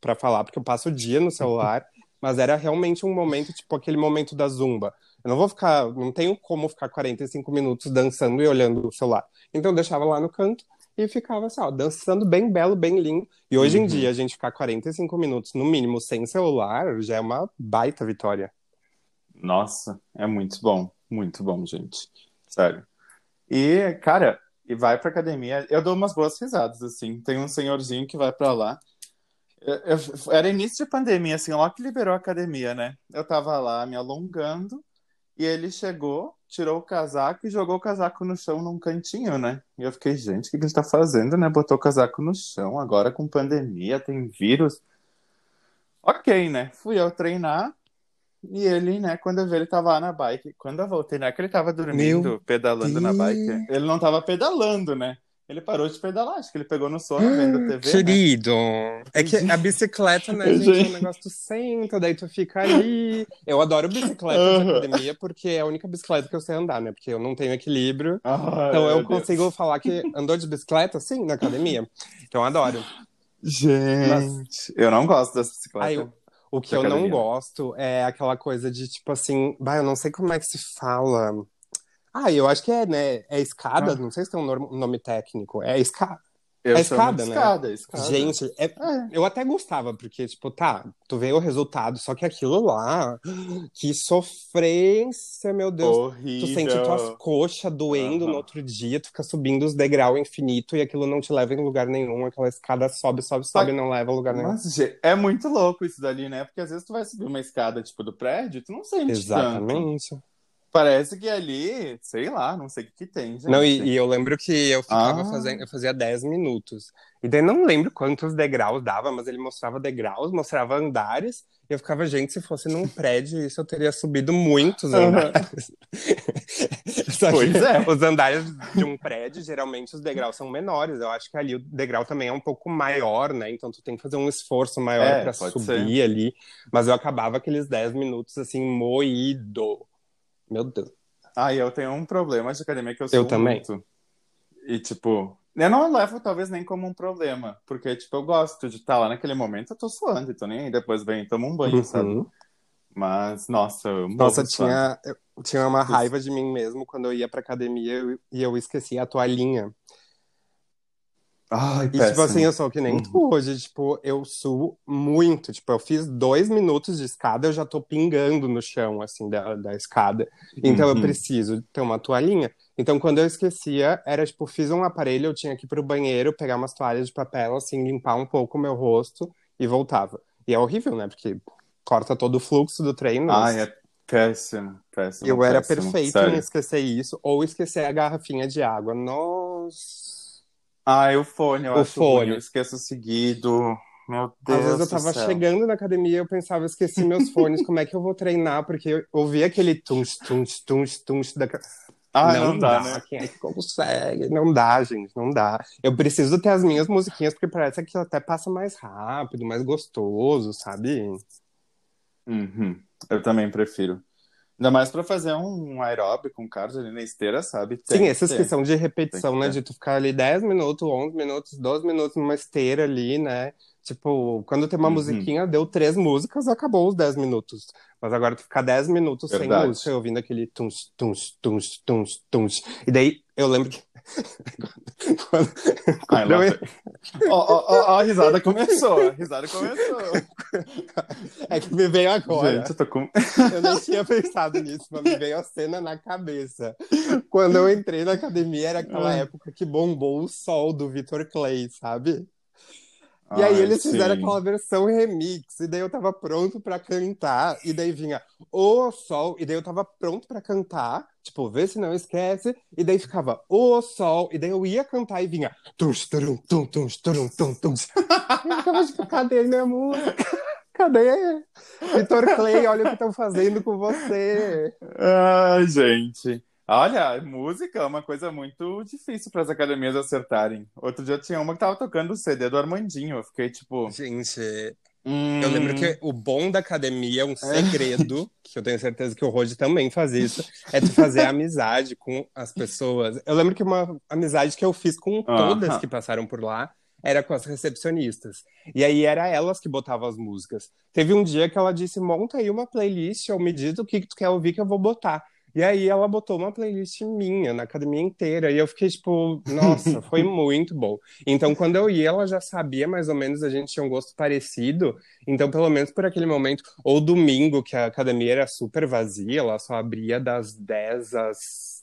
para falar, porque eu passo o dia no celular, mas era realmente um momento, tipo aquele momento da zumba. Eu não vou ficar, não tenho como ficar 45 minutos dançando e olhando o celular. Então eu deixava lá no canto e ficava assim, ó, dançando bem belo, bem lindo. E hoje uhum. em dia, a gente ficar 45 minutos, no mínimo, sem celular, já é uma baita vitória. Nossa, é muito bom. Muito bom, gente. Sério. E, cara, e vai pra academia. Eu dou umas boas risadas, assim. Tem um senhorzinho que vai pra lá. Eu, eu, era início de pandemia, assim, logo que liberou a academia, né? Eu tava lá me alongando e ele chegou, tirou o casaco e jogou o casaco no chão num cantinho, né? E eu fiquei, gente, o que ele tá fazendo, né? Botou o casaco no chão, agora com pandemia, tem vírus. Ok, né? Fui eu treinar, e ele, né, quando eu vi, ele tava lá na bike. Quando eu voltei, não é que ele tava dormindo, Meu pedalando Deus. na bike. Ele não tava pedalando, né? Ele parou de pedalar, acho que ele pegou no sono vendo TV. Querido, né? é que a bicicleta, né, gente, é um negócio tu senta, daí tu fica ali. Eu adoro bicicleta uhum. de academia porque é a única bicicleta que eu sei andar, né? Porque eu não tenho equilíbrio. Ai, então eu consigo Deus. falar que andou de bicicleta, sim, na academia. Então eu adoro. Gente, Mas... eu não gosto dessa bicicleta. Aí, o que eu não gosto é aquela coisa de, tipo assim, bah, eu não sei como é que se fala. Ah, eu acho que é, né? É escada, ah. não sei se tem um nome técnico. É escada. Eu de escada, né? escada, escada. Gente, é- É. eu até gostava, porque, tipo, tá, tu vê o resultado, só que aquilo lá, que sofrência, meu Deus. Horrível. Tu sente tuas coxas doendo Aham. no outro dia, tu fica subindo os degraus infinito e aquilo não te leva em lugar nenhum. Aquela escada sobe, sobe, sobe e não leva a lugar nenhum. Mas, é muito louco isso dali, né? Porque às vezes tu vai subir uma escada, tipo, do prédio, tu não sente tanto. Parece que ali, sei lá, não sei o que que tem, gente. Não, e, e eu lembro que eu ficava Ah. fazendo, eu fazia 10 minutos. E daí não lembro quantos degraus dava, mas ele mostrava degraus, mostrava andares, e eu ficava, gente, se fosse num prédio, isso eu teria subido muitos andares. Que Pois é. os andares de um prédio, geralmente os degraus são menores. Eu acho que ali o degrau também é um pouco maior, né? Então tu tem que fazer um esforço maior É, pode subir ali. Mas eu acabava aqueles 10 minutos assim, moído. Meu Deus. Ah, e eu tenho um problema de academia que eu sou Eu também. muito. E, tipo, eu não levo talvez nem como um problema, porque, tipo, eu gosto de estar lá naquele momento, eu tô suando, então nem aí, depois vem e tomo um banho, sabe? Uhum. Mas, nossa, eu Nossa, tinha, eu tinha uma raiva de mim mesmo quando eu ia pra academia eu- e eu esquecia a toalhinha. Ai, E, tipo assim, eu sou que nem Uhum. tu hoje, tipo, eu suo muito. Tipo, eu fiz dois minutos de escada, eu já tô pingando no chão, assim, da, da escada. Então eu Uhum. preciso ter uma toalhinha. Então, quando eu esquecia, era tipo, fiz um aparelho, eu tinha que ir pro banheiro, pegar umas toalhas de papel, assim, limpar um pouco o meu rosto e voltava. E é horrível, né? Porque corta todo o fluxo do treino. Ai, é péssimo, péssimo. Eu era péssimo, perfeito sério. em esquecer isso, ou esquecer a garrafinha de água. Nossa. Ah, o fone, eu O acho fone. ruim, eu esqueço seguido. Meu Deus Às vezes eu tava céu. chegando na academia e eu pensava, esqueci meus fones, como é que eu vou treinar? Porque eu ouvia aquele tunch, tunch, tunch, tunch da... Ah, não, dá, né? Quem é que consegue? Não dá, gente, não dá. Eu preciso ter as minhas musiquinhas, porque parece que até passa mais rápido, mais gostoso, sabe? Uhum. Eu também prefiro. Ainda mais pra fazer um aeróbico, um cardio ali na esteira, sabe? Tem Sim, que esses ter. que são de repetição, que né? De tu ficar ali 10 minutos, 11 minutos, 12 minutos numa esteira ali, né? Tipo, quando tem uma Uhum. musiquinha, deu três músicas, acabou os 10 minutos. Mas agora tu ficar 10 minutos sem Verdade. música, ouvindo aquele tuns, tuns, tuns, tuns, tuns. E daí, eu lembro que... quando, eu- vem. Ó, ó, ó, a risada começou, a risada começou. É que me veio agora. Gente, eu tô com... Eu nem tinha pensado nisso, mas me veio a cena na cabeça. Quando eu entrei na academia, era aquela Ah. época que bombou o sol do Vitor Clay, sabe? E aí Ai, eles fizeram sim. aquela versão remix, e daí eu tava pronto pra cantar, e daí vinha o sol, e daí eu tava pronto pra cantar, tipo, vê se não esquece, e daí ficava o sol, e daí eu ia cantar e vinha tuns, turum, tum, tuns, turum, tum, tuns. E eu ficava tipo, cadê minha música? Cadê? Vitor Clay, olha o que estão fazendo com você. Ai, gente. Olha, música é uma coisa muito difícil para as academias acertarem. Outro dia tinha uma que tava tocando o CD do Armandinho. Eu fiquei tipo. Gente, hum, Eu lembro que o bom da academia, um segredo, que eu tenho certeza que o Rod também faz isso, é tu fazer amizade com as pessoas. Eu lembro que uma amizade que eu fiz com todas Aham. que passaram por lá era com as recepcionistas. E aí era elas que botavam as músicas. Teve um dia que ela disse: monta aí uma playlist, ou me diz o que, que tu quer ouvir que eu vou botar. E aí ela botou uma playlist minha na academia inteira. E eu fiquei tipo, nossa, foi muito bom. Então, quando eu ia, ela já sabia mais ou menos, a gente tinha um gosto parecido. Então, pelo menos por aquele momento, ou domingo, que a academia era super vazia, ela só abria das 10 às.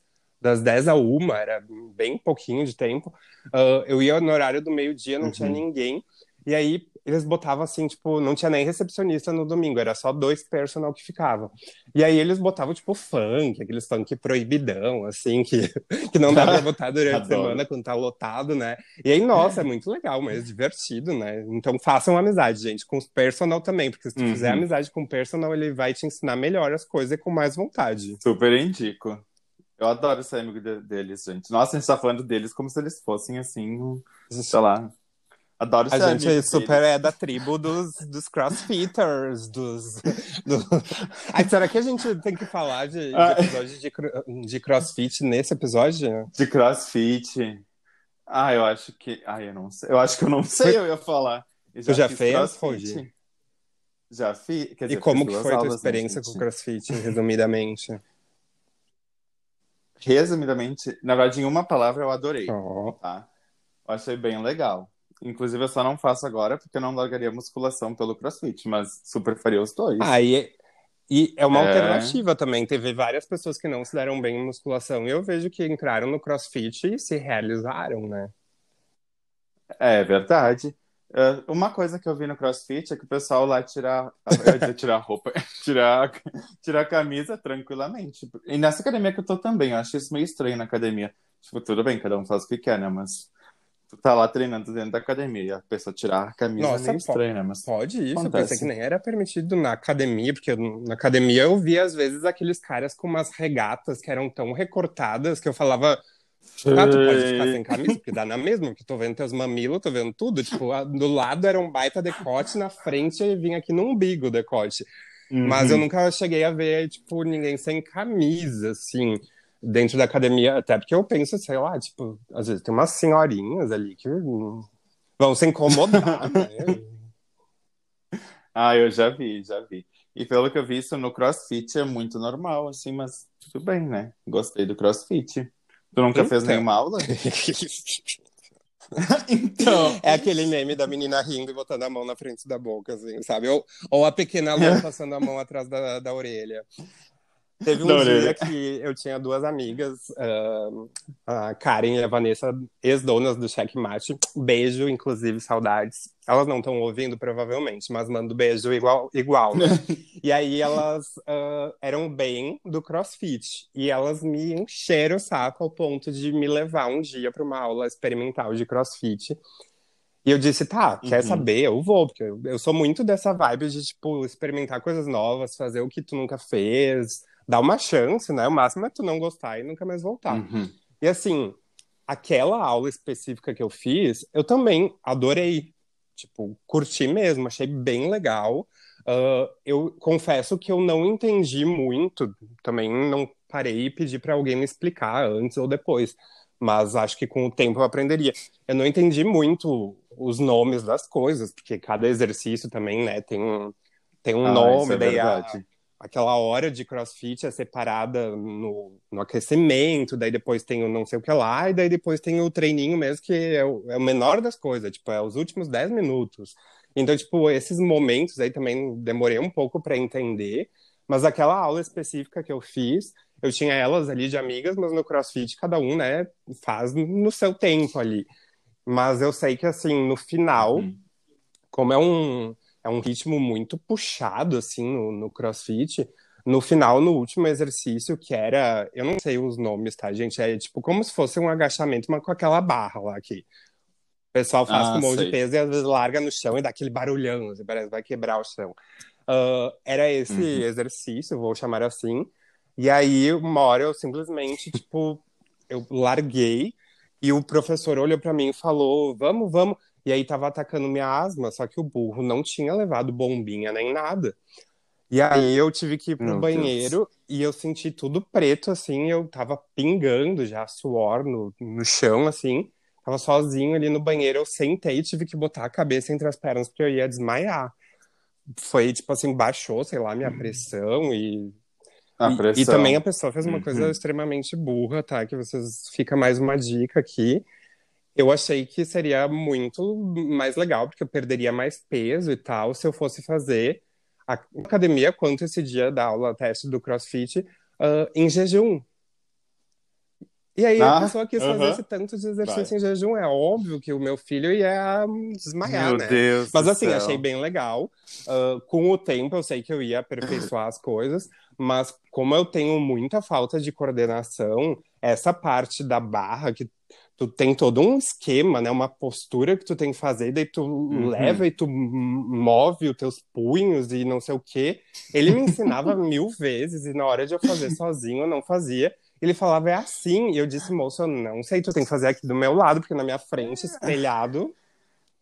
Das 10 a 1, era bem pouquinho de tempo. Ah, eu ia no horário do meio-dia, não tinha Uhum. ninguém. E aí eles botavam assim, tipo, não tinha nem recepcionista no domingo, era só dois personal que ficavam. E aí eles botavam, tipo, funk, aqueles funk proibidão, assim, que, que não dá pra botar durante a semana quando tá lotado, né? E aí, nossa, é muito legal, mas divertido, né? Então façam amizade, gente, com os personal também, porque se tu Uhum. fizer amizade com o personal, ele vai te ensinar melhor as coisas e com mais vontade. Super indico. Eu adoro ser amigo de- deles, gente. Nossa, a gente tá falando deles como se eles fossem assim, sei lá. Adoro A gente amigo super é da tribo dos, dos crossfitters, dos... do- Ai, será que a gente tem que falar de, de Ah. episódio de, de crossfit nesse episódio? De crossfit. Ah, eu acho que. Ah, eu não sei. Eu acho que eu não sei, eu ia falar. Eu Tu já fiz fez? Já fiz. Quer E dizer, como fiz que foi a tua né, experiência com crossfit, resumidamente? Resumidamente, na verdade, em uma palavra, eu adorei. Oh. Tá? Achei bem legal. Inclusive, eu só não faço agora porque eu não largaria musculação pelo crossfit, mas super faria os dois. Ah, e, e é uma é... alternativa também. Teve várias pessoas que não se deram bem em musculação e eu vejo que entraram no crossfit e se realizaram, né? É verdade. Uh, uma coisa que eu vi no CrossFit é que o pessoal lá tira, dizer, tirar roupa, tirar, tirar a camisa tranquilamente. E nessa academia que eu tô também, eu acho isso meio estranho na academia. Tipo, tudo bem, cada um faz o que quer, né? Mas tu tá lá treinando dentro da academia e a pessoa tirar a camisa Nossa, é meio estranho, né? Mas pode isso, acontece. eu pensei que nem era permitido na academia, porque na academia eu via às vezes aqueles caras com umas regatas que eram tão recortadas que eu falava ah, tu pode ficar sem camisa, porque dá na mesma, porque tô vendo teus mamilos, tô vendo tudo. Tipo, do lado era um baita decote, na frente vinha aqui no umbigo o decote. Uhum. Mas eu nunca cheguei a ver, tipo, ninguém sem camisa, assim, dentro da academia. Até porque eu penso, sei lá, tipo, às vezes tem umas senhorinhas ali que vão se incomodar, né? Ah, eu já vi, já vi. E pelo que eu vi, isso no crossfit é muito normal, assim, mas tudo bem, né? Gostei do crossfit. Tu nunca então... fez nenhuma aula? então. É aquele meme da menina rindo e botando a mão na frente da boca, assim, sabe? Ou, ou a pequena Lô passando a mão atrás da, da orelha. Teve um Não, dia que eu tinha duas amigas, uh, a Karen e a Vanessa, ex-donas do Checkmate. Beijo, inclusive, saudades. Elas não estão ouvindo, provavelmente, mas mando beijo igual, igual né? e aí elas uh, eram bem do crossfit. E elas me encheram o saco ao ponto de me levar um dia para uma aula experimental de crossfit. E eu disse, tá, quer uhum. saber? Eu vou, porque eu, eu sou muito dessa vibe de, tipo, experimentar coisas novas, fazer o que tu nunca fez dá uma chance, né? O máximo é tu não gostar e nunca mais voltar. Uhum. E assim, aquela aula específica que eu fiz, eu também adorei. Tipo, curti mesmo, achei bem legal. Uh, eu confesso que eu não entendi muito, também não parei e pedi para alguém me explicar antes ou depois, mas acho que com o tempo eu aprenderia. Eu não entendi muito os nomes das coisas, porque cada exercício também, né, tem um, tem um ah, nome, é daí a, aquela hora de crossfit é separada no, no, aquecimento, daí depois tem o não sei o que lá, e daí depois tem o treininho mesmo, que é o, é o menor das coisas, tipo, é os últimos 10 minutos. Então, tipo, esses momentos aí também demorei um pouco para entender, mas aquela aula específica que eu fiz, eu tinha elas ali de amigas, mas no crossfit cada um, né, faz no seu tempo ali. Mas eu sei que, assim, no final, uhum. como é um é um ritmo muito puxado, assim, no, no crossfit. No final, no último exercício, que era. Eu não sei os nomes, tá, gente? É tipo como se fosse um agachamento, mas com aquela barra lá aqui. O pessoal faz ah, com um monte de peso e às vezes larga no chão e dá aquele barulhão, assim, parece que vai quebrar o chão. Uh, era esse uhum. exercício, vou chamar assim. E aí, uma hora eu simplesmente, tipo, eu larguei e o professor olhou para mim e falou: Vamos, vamos. E aí tava atacando minha asma, só que o burro não tinha levado bombinha nem nada. E aí eu tive que ir pro Meu banheiro Deus. e eu senti tudo preto, assim, eu tava pingando já suor no, no chão, assim. Tava sozinho ali no banheiro, eu sentei e tive que botar a cabeça entre as pernas porque eu ia desmaiar. Foi, tipo assim, baixou, sei lá, minha pressão e e, e, também a pessoa fez uma coisa uhum. extremamente burra, tá? Que vocês fica mais uma dica aqui. Eu achei que seria muito mais legal, porque eu perderia mais peso e tal, se eu fosse fazer a academia quanto esse dia da aula teste do CrossFit uh, em jejum. E aí ah, a pessoa quis uh -huh. fazer esse tanto de exercício Vai. em jejum. É óbvio que o meu filho ia desmaiar, meu né? Deus Mas assim, céu. achei bem legal. Uh, com o tempo eu sei que eu ia aperfeiçoar as coisas, mas como eu tenho muita falta de coordenação, essa parte da barra que tu tem todo um esquema, né? Uma postura que tu tem que fazer, daí tu uhum. leva e tu move os teus punhos e não sei o quê. Ele me ensinava mil vezes e na hora de eu fazer sozinho eu não fazia. Ele falava, é assim. E eu disse, moço, eu não sei, tu tem que fazer aqui do meu lado, porque na minha frente, espelhado.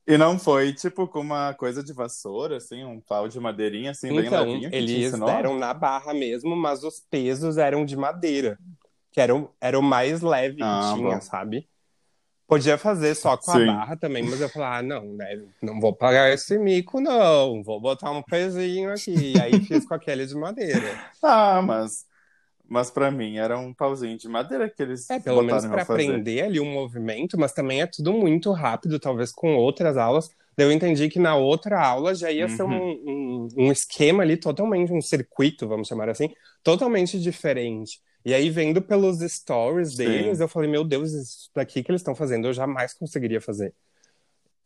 E não foi, tipo, com uma coisa de vassoura, assim, um pau de madeirinha, assim, então, bem levinho? eles deram na barra mesmo, mas os pesos eram de madeira. Que era, era o mais leve ah, que tinha, bom. sabe? Podia fazer só com Sim. a barra também, mas eu falei, ah, não, né? Não vou pagar esse mico, não. Vou botar um pezinho aqui. E aí fiz com aquele de madeira. Ah, mas. Mas para mim era um pauzinho de madeira que eles É, pelo menos para aprender ali um movimento, mas também é tudo muito rápido, talvez com outras aulas. Eu entendi que na outra aula já ia uhum. ser um, um, um, esquema ali totalmente, um circuito, vamos chamar assim, totalmente diferente. E aí, vendo pelos stories deles, Sim. eu falei, meu Deus, isso daqui que eles estão fazendo, eu jamais conseguiria fazer.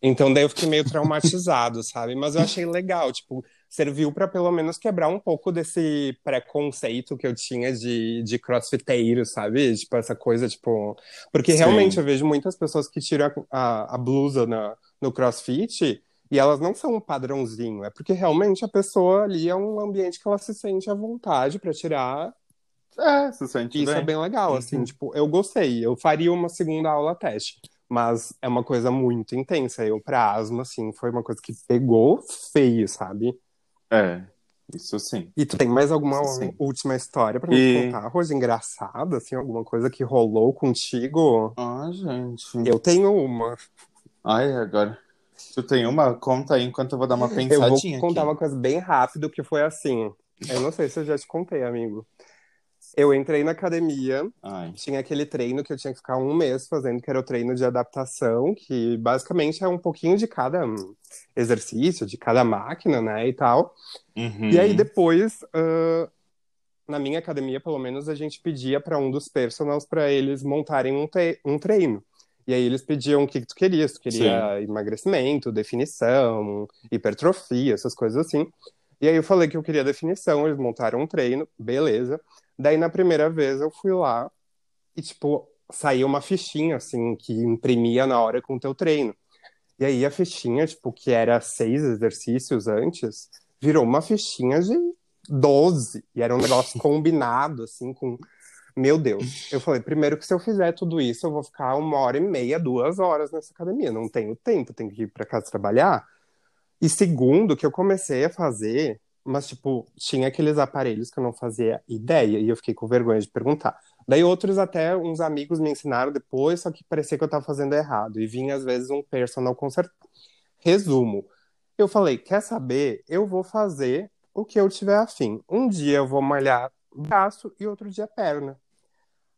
Então daí eu fiquei meio traumatizado, sabe? Mas eu achei legal, tipo, serviu para pelo menos quebrar um pouco desse preconceito que eu tinha de, de crossfiteiro, sabe? Tipo, essa coisa, tipo. Porque Sim. realmente eu vejo muitas pessoas que tiram a, a, a blusa na, no crossfit e elas não são um padrãozinho. É porque realmente a pessoa ali é um ambiente que ela se sente à vontade para tirar. É, se sente Isso bem. é bem legal, assim, uhum. tipo, eu gostei. Eu faria uma segunda aula teste. Mas é uma coisa muito intensa. Eu, pra asma, assim, foi uma coisa que pegou feio, sabe? É, isso sim. E tu tem mais alguma última história pra e... me contar, Rose? Engraçada, assim, alguma coisa que rolou contigo? Ah, gente. Eu tenho uma. Ai, agora. Tu tem uma? Conta aí enquanto eu vou dar uma pensadinha. Eu vou contar aqui. uma coisa bem rápido, que foi assim. Eu não sei se eu já te contei, amigo. Eu entrei na academia, Ai. tinha aquele treino que eu tinha que ficar um mês fazendo, que era o treino de adaptação, que basicamente é um pouquinho de cada exercício, de cada máquina, né, e tal. Uhum. E aí depois, uh, na minha academia, pelo menos, a gente pedia para um dos personals para eles montarem um, um treino. E aí eles pediam o que, que tu queria, se tu queria Sim. emagrecimento, definição, hipertrofia, essas coisas assim. E aí eu falei que eu queria definição, eles montaram um treino, beleza. Daí na primeira vez eu fui lá e, tipo, saía uma fichinha, assim, que imprimia na hora com o teu treino. E aí a fichinha, tipo, que era seis exercícios antes, virou uma fichinha de 12. E era um negócio combinado, assim, com. Meu Deus. Eu falei, primeiro que se eu fizer tudo isso, eu vou ficar uma hora e meia, duas horas nessa academia. Não tenho tempo, tenho que ir para casa trabalhar. E segundo, que eu comecei a fazer mas, tipo, tinha aqueles aparelhos que eu não fazia ideia e eu fiquei com vergonha de perguntar. Daí outros até, uns amigos me ensinaram depois, só que parecia que eu tava fazendo errado. E vinha, às vezes, um personal consertar. Resumo. Eu falei, quer saber? Eu vou fazer o que eu tiver afim. Um dia eu vou malhar braço e outro dia perna.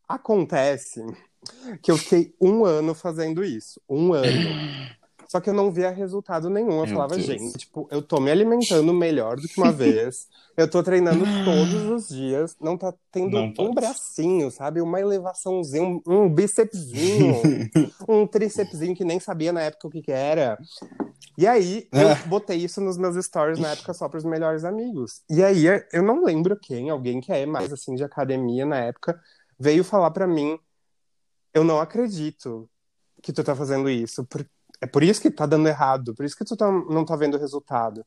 Acontece que eu fiquei um ano fazendo isso. Um ano. Só que eu não via resultado nenhum. Eu Meu falava, Deus. gente, tipo, eu tô me alimentando melhor do que uma vez. Eu tô treinando todos os dias. Não tá tendo não um bracinho, sabe? Uma elevaçãozinha, um, um bícepszinho, um trícepszinho que nem sabia na época o que, que era. E aí, eu é. botei isso nos meus stories na época só pros melhores amigos. E aí, eu não lembro quem, alguém que é mais assim de academia na época, veio falar para mim: Eu não acredito que tu tá fazendo isso, porque é por isso que tá dando errado, por isso que tu tá, não tá vendo o resultado.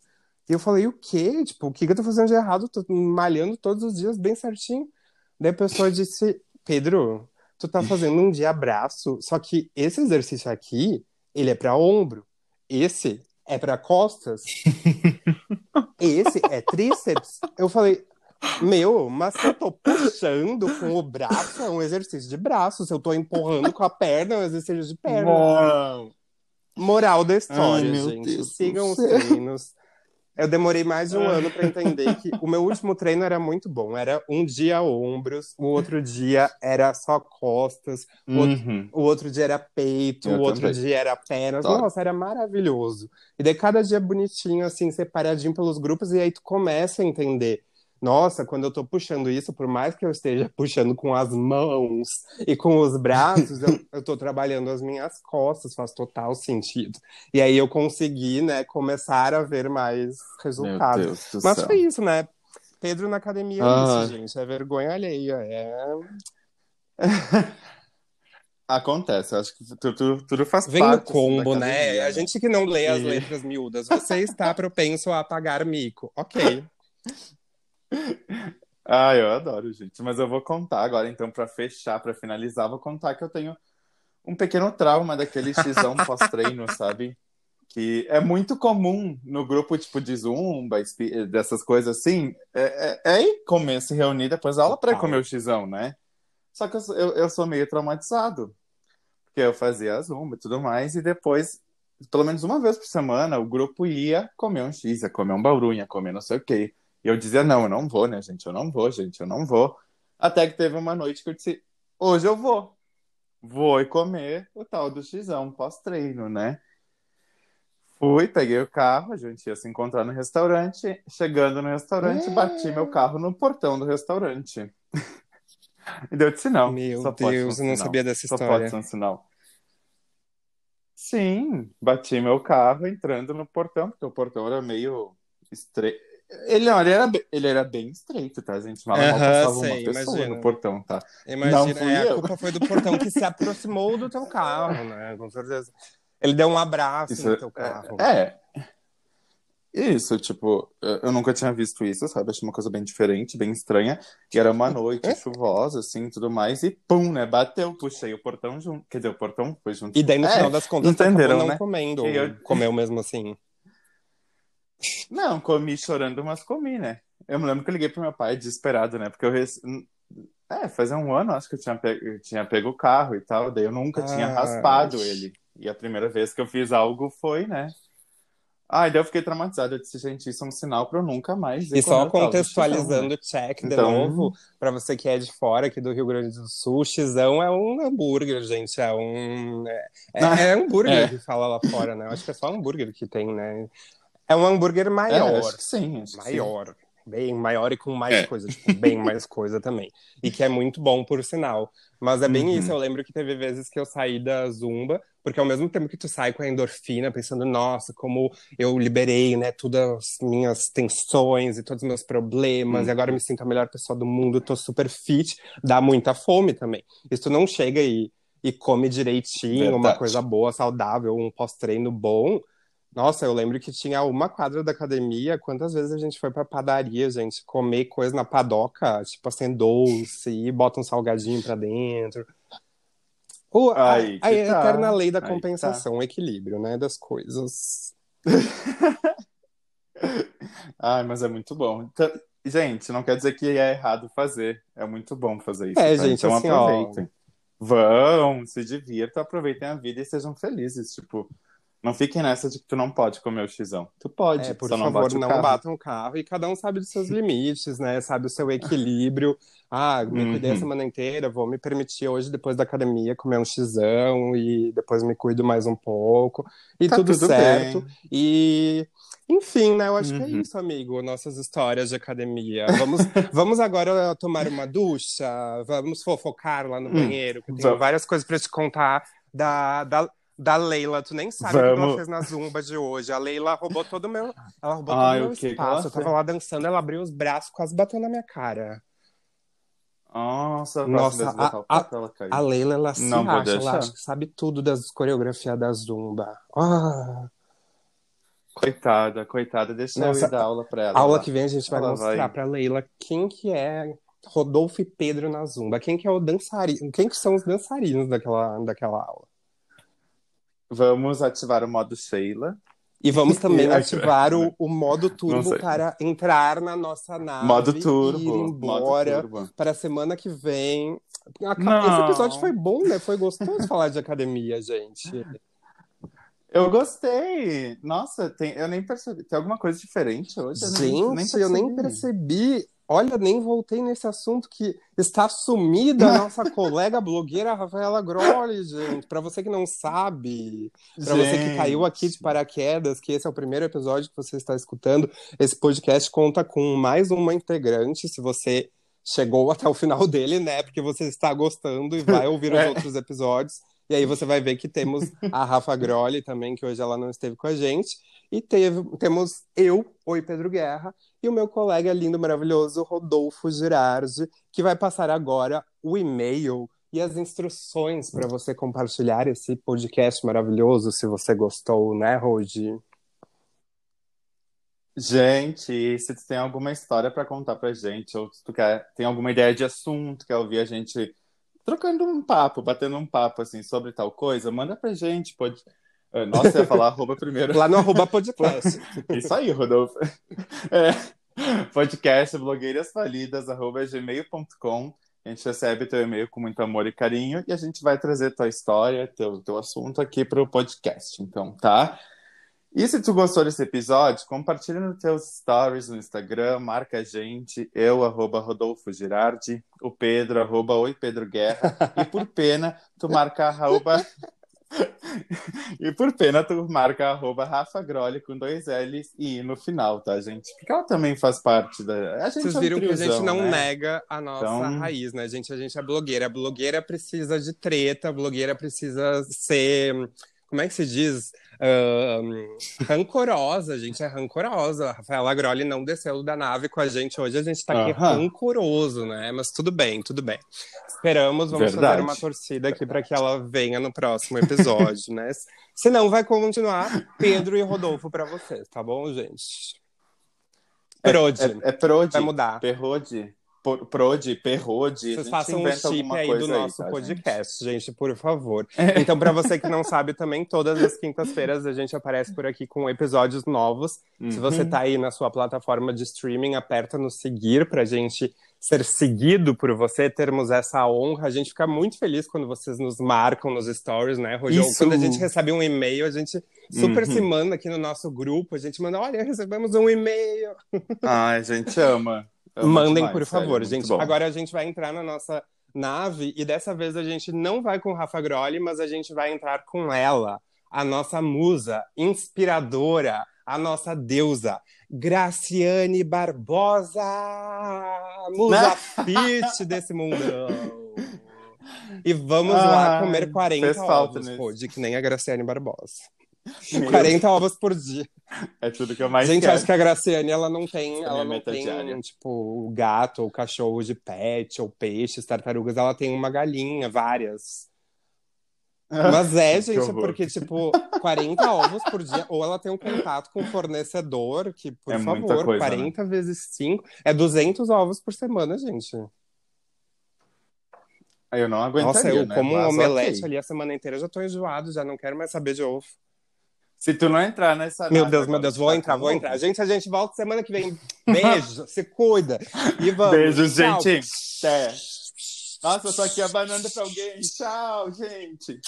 E eu falei, o quê? Tipo, o que, que eu tô fazendo de errado? Tô malhando todos os dias bem certinho. Daí a pessoa disse, Pedro, tu tá fazendo um dia braço, só que esse exercício aqui, ele é para ombro. Esse é para costas. esse é tríceps. Eu falei, meu, mas se eu tô puxando com o braço, é um exercício de braço. Se eu tô empurrando com a perna, é um exercício de perna. Uau. Moral da história, Ai, gente. Deus Sigam os treinos. Eu demorei mais de um ano para entender que o meu último treino era muito bom. Era um dia ombros, o outro dia era só costas, o, uhum. outro, o outro, dia era peito, Eu o outro também. dia era pernas. Tá. Nossa, era maravilhoso. E daí cada dia bonitinho, assim, separadinho pelos grupos, e aí tu começa a entender nossa, quando eu tô puxando isso, por mais que eu esteja puxando com as mãos e com os braços, eu, eu tô trabalhando as minhas costas, faz total sentido. E aí eu consegui, né, começar a ver mais resultados. Mas céu. foi isso, né? Pedro na academia ah. é isso, gente. É vergonha alheia. É. Acontece, acho que tudo, tudo faz Vem parte. Vem no combo, né? A gente que não lê as letras miúdas, você está propenso a pagar mico. Ok. Ah, eu adoro, gente. Mas eu vou contar agora, então, para fechar, para finalizar, vou contar que eu tenho um pequeno trauma daquele xizão pós-treino, sabe? Que é muito comum no grupo, tipo, de zumba, dessas coisas assim. É, é, é comer, se reunir depois da aula para comer o xizão, né? Só que eu, eu, sou meio traumatizado. Porque eu fazia a zumba e tudo mais, e depois pelo menos uma vez por semana, o grupo ia comer um X, ia comer um baurunha, ia comer não sei o quê. E eu dizia, não, eu não vou, né, gente? Eu não vou, gente, eu não vou. Até que teve uma noite que eu disse: hoje eu vou. Vou comer o tal do xizão pós-treino, né? Fui, peguei o carro, a gente ia se encontrar no restaurante. Chegando no restaurante, é... bati meu carro no portão do restaurante. e deu de sinal. Meu Só Deus, eu não sabia dessa Só história. pode ser um sinal. Sim, bati meu carro entrando no portão, porque o portão era meio estreito. Ele, não, ele, era, ele era bem estreito, tá, gente? Mal, mal passava sei, uma pessoa imagina. no portão, tá? Imagina, é, a culpa foi do portão que se aproximou do teu carro, né? Com certeza. Ele deu um abraço isso, no teu carro. É, é. Isso, tipo, eu nunca tinha visto isso, sabe? Achei uma coisa bem diferente, bem estranha. E era uma noite chuvosa, assim, tudo mais. E pum, né? Bateu, puxei o portão junto. Quer dizer, o portão foi junto. E daí, no é, final das contas, entenderam, não né? comendo. Eu... Comeu mesmo assim. Não, comi chorando, mas comi, né? Eu me lembro que eu liguei pro meu pai desesperado, né? Porque eu. Rec... É, fazia um ano, acho que eu tinha pego, eu tinha pego o carro e tal. Daí eu nunca ah, tinha raspado ele. E a primeira vez que eu fiz algo foi, né? Ah, daí eu fiquei traumatizado. Eu disse, gente, isso é um sinal para eu nunca mais. E só contextualizando o check de então... novo, para você que é de fora aqui do Rio Grande do Sul, xizão é um hambúrguer, gente. É um. É, é, é hambúrguer é. que fala lá fora, né? Eu acho que é só hambúrguer que tem, né? É um hambúrguer maior. É, acho que sim, acho maior. Sim. Bem maior e com mais é. coisa, tipo, bem mais coisa também. E que é muito bom, por sinal. Mas é bem uhum. isso. Eu lembro que teve vezes que eu saí da Zumba, porque ao mesmo tempo que tu sai com a endorfina, pensando, nossa, como eu liberei, né, todas as minhas tensões e todos os meus problemas, uhum. e agora me sinto a melhor pessoa do mundo, tô super fit, dá muita fome também. Isso tu não chega e, e come direitinho, Verdade. uma coisa boa, saudável, um pós-treino bom nossa, eu lembro que tinha uma quadra da academia. Quantas vezes a gente foi pra padaria, gente, comer coisa na padoca, tipo assim, doce, e bota um salgadinho pra dentro. O, Ai, a, a eterna lei da compensação, tá. o equilíbrio, né, das coisas. Ai, mas é muito bom. Então, gente, não quer dizer que é errado fazer. É muito bom fazer isso. É, tá? gente, então assim, aproveitem. Ó... Vão, se divirtam, aproveitem a vida e sejam felizes. Tipo, não fiquem nessa de que tu não pode comer o xizão. Tu pode, é, por favor, não, não batam o carro. E cada um sabe dos seus limites, né? Sabe o seu equilíbrio. Ah, me uhum. cuidei a semana inteira, vou me permitir hoje, depois da academia, comer um xizão e depois me cuido mais um pouco. E tá tudo, tudo, certo. Bem. E... Enfim, né? Eu acho uhum. que é uhum. isso, amigo. Nossas histórias de academia. Vamos, vamos agora tomar uma ducha? Vamos fofocar lá no hum, banheiro, que eu tenho várias coisas para te contar da, da, da Leila. Tu nem sabe Vamos. o que ela fez na Zumba de hoje. A Leila roubou todo o meu, ela roubou Ai, todo meu espaço. Eu tava lá dançando, ela abriu os braços, quase bateu na minha cara. Nossa, Nossa a, a, a, Leila, ela se Não acha, ela acha que sabe tudo das coreografias da Zumba. Ah. Coitada, coitada, deixa Nossa, eu ir dar aula pra ela. A aula que vem a gente vai ela mostrar vai... pra Leila quem que é Rodolfo e Pedro na Zumba, quem que é o dançarino, quem que são os dançarinos daquela, daquela aula. Vamos ativar o modo Sheila. E vamos também ativar o, o modo turbo para entrar na nossa nave modo turbo, e ir embora para a semana que vem. Esse episódio foi bom, né? Foi gostoso falar de academia, gente. Eu gostei. Nossa, tem, eu nem percebi. Tem alguma coisa diferente hoje? Eu gente, nem, eu nem percebi. Olha, nem voltei nesse assunto que está sumida a nossa colega blogueira Rafaela Grolli, gente. Para você que não sabe, para você que caiu aqui de paraquedas, que esse é o primeiro episódio que você está escutando, esse podcast conta com mais uma integrante. Se você chegou até o final dele, né? Porque você está gostando e vai ouvir os é. outros episódios. E aí você vai ver que temos a Rafa Grolli também, que hoje ela não esteve com a gente. E teve, temos eu, Oi Pedro Guerra, e o meu colega lindo, maravilhoso, Rodolfo Girardi, que vai passar agora o e-mail e as instruções para você compartilhar esse podcast maravilhoso, se você gostou, né, Rodi? Gente, se tu tem alguma história para contar pra gente, ou se tu quer, tem alguma ideia de assunto, quer ouvir a gente trocando um papo, batendo um papo assim sobre tal coisa, manda pra gente, pode nossa, eu ia falar arroba primeiro. Lá no arroba podcast. Isso aí, Rodolfo. É, podcast blogueiras falidas, arroba gmail.com. A gente recebe teu e-mail com muito amor e carinho e a gente vai trazer tua história, teu, teu assunto aqui para o podcast. Então, tá? E se tu gostou desse episódio, compartilha nos teus stories no Instagram, marca a gente, eu, arroba Rodolfo Girardi, o Pedro, arroba Oi Pedro Guerra, e por pena, tu marca arroba... e por pena, tu marca arroba Rafa Grolli com dois L's e I no final, tá, gente? Porque ela também faz parte da... A gente Vocês é um viram que a gente triozão, não né? nega a nossa Então- raiz, né, gente? A gente é blogueira. A blogueira precisa de treta, a blogueira precisa ser. Como é que se diz? Ahn, rancorosa, a gente é rancorosa. A Rafaela Grolli não desceu da nave com a gente hoje, a gente tá aqui Aham. rancoroso, né? Mas tudo bem, tudo bem. Esperamos, vamos Verdade. fazer uma torcida aqui para que ela venha no próximo episódio, né? Se não, vai continuar Pedro e Rodolfo para vocês, tá bom, gente? Prode. É, é Prode, Vai mudar. Perrode, Prode, Perrode. Vocês gente façam um chip aí do nosso tá, gente? podcast, gente? por favor. Então, para você que não sabe também, todas as quintas-feiras a gente aparece por aqui com episódios novos. Se você Uhum. tá aí na sua plataforma de streaming, aperta no seguir pra gente ser seguido por você, termos essa honra. A gente fica muito feliz quando vocês nos marcam nos stories, né, Rogério? Quando a gente recebe um e-mail, a gente super Uhum. se manda aqui no nosso grupo. A gente manda, olha, recebemos um e-mail. Ai, a gente ama. Mandem, demais, por favor, gente. Agora a gente vai entrar na nossa nave e dessa vez a gente não vai com Rafa Grolli, mas a gente vai entrar com ela, a nossa musa inspiradora, a nossa deusa, Graciane Barbosa, musa fit desse mundão. E vamos lá Ai, comer 40 fez falta ovos, pô, de que nem a Graciane Barbosa. Meu, 40 ovos por dia. É tudo que eu mais Gente, quero. acho que a Graciane, ela não tem, é ela minha não tem, diária. tipo, gato ou cachorro de pet, ou peixes, tartarugas, ela tem uma galinha, várias. Mas é, gente, porque, tipo, 40 ovos por dia, ou ela tem um contato com o fornecedor, que, por É favor, coisa, 40 vezes 5, é 200 ovos por semana, gente. Eu não aguentaria, Nossa, eu né? como um Mas omelete ok. ali a semana inteira, já tô enjoado, já não quero mais saber de ovo. Se tu não entrar nessa Meu Deus, meu Deus, vou tá entrar, vou entrar. Gente, a gente volta semana que vem. Beijo, se cuida. E vamos. Beijos, Tchau. gente. Até. Nossa, eu tô aqui abanando pra alguém. Tchau, gente.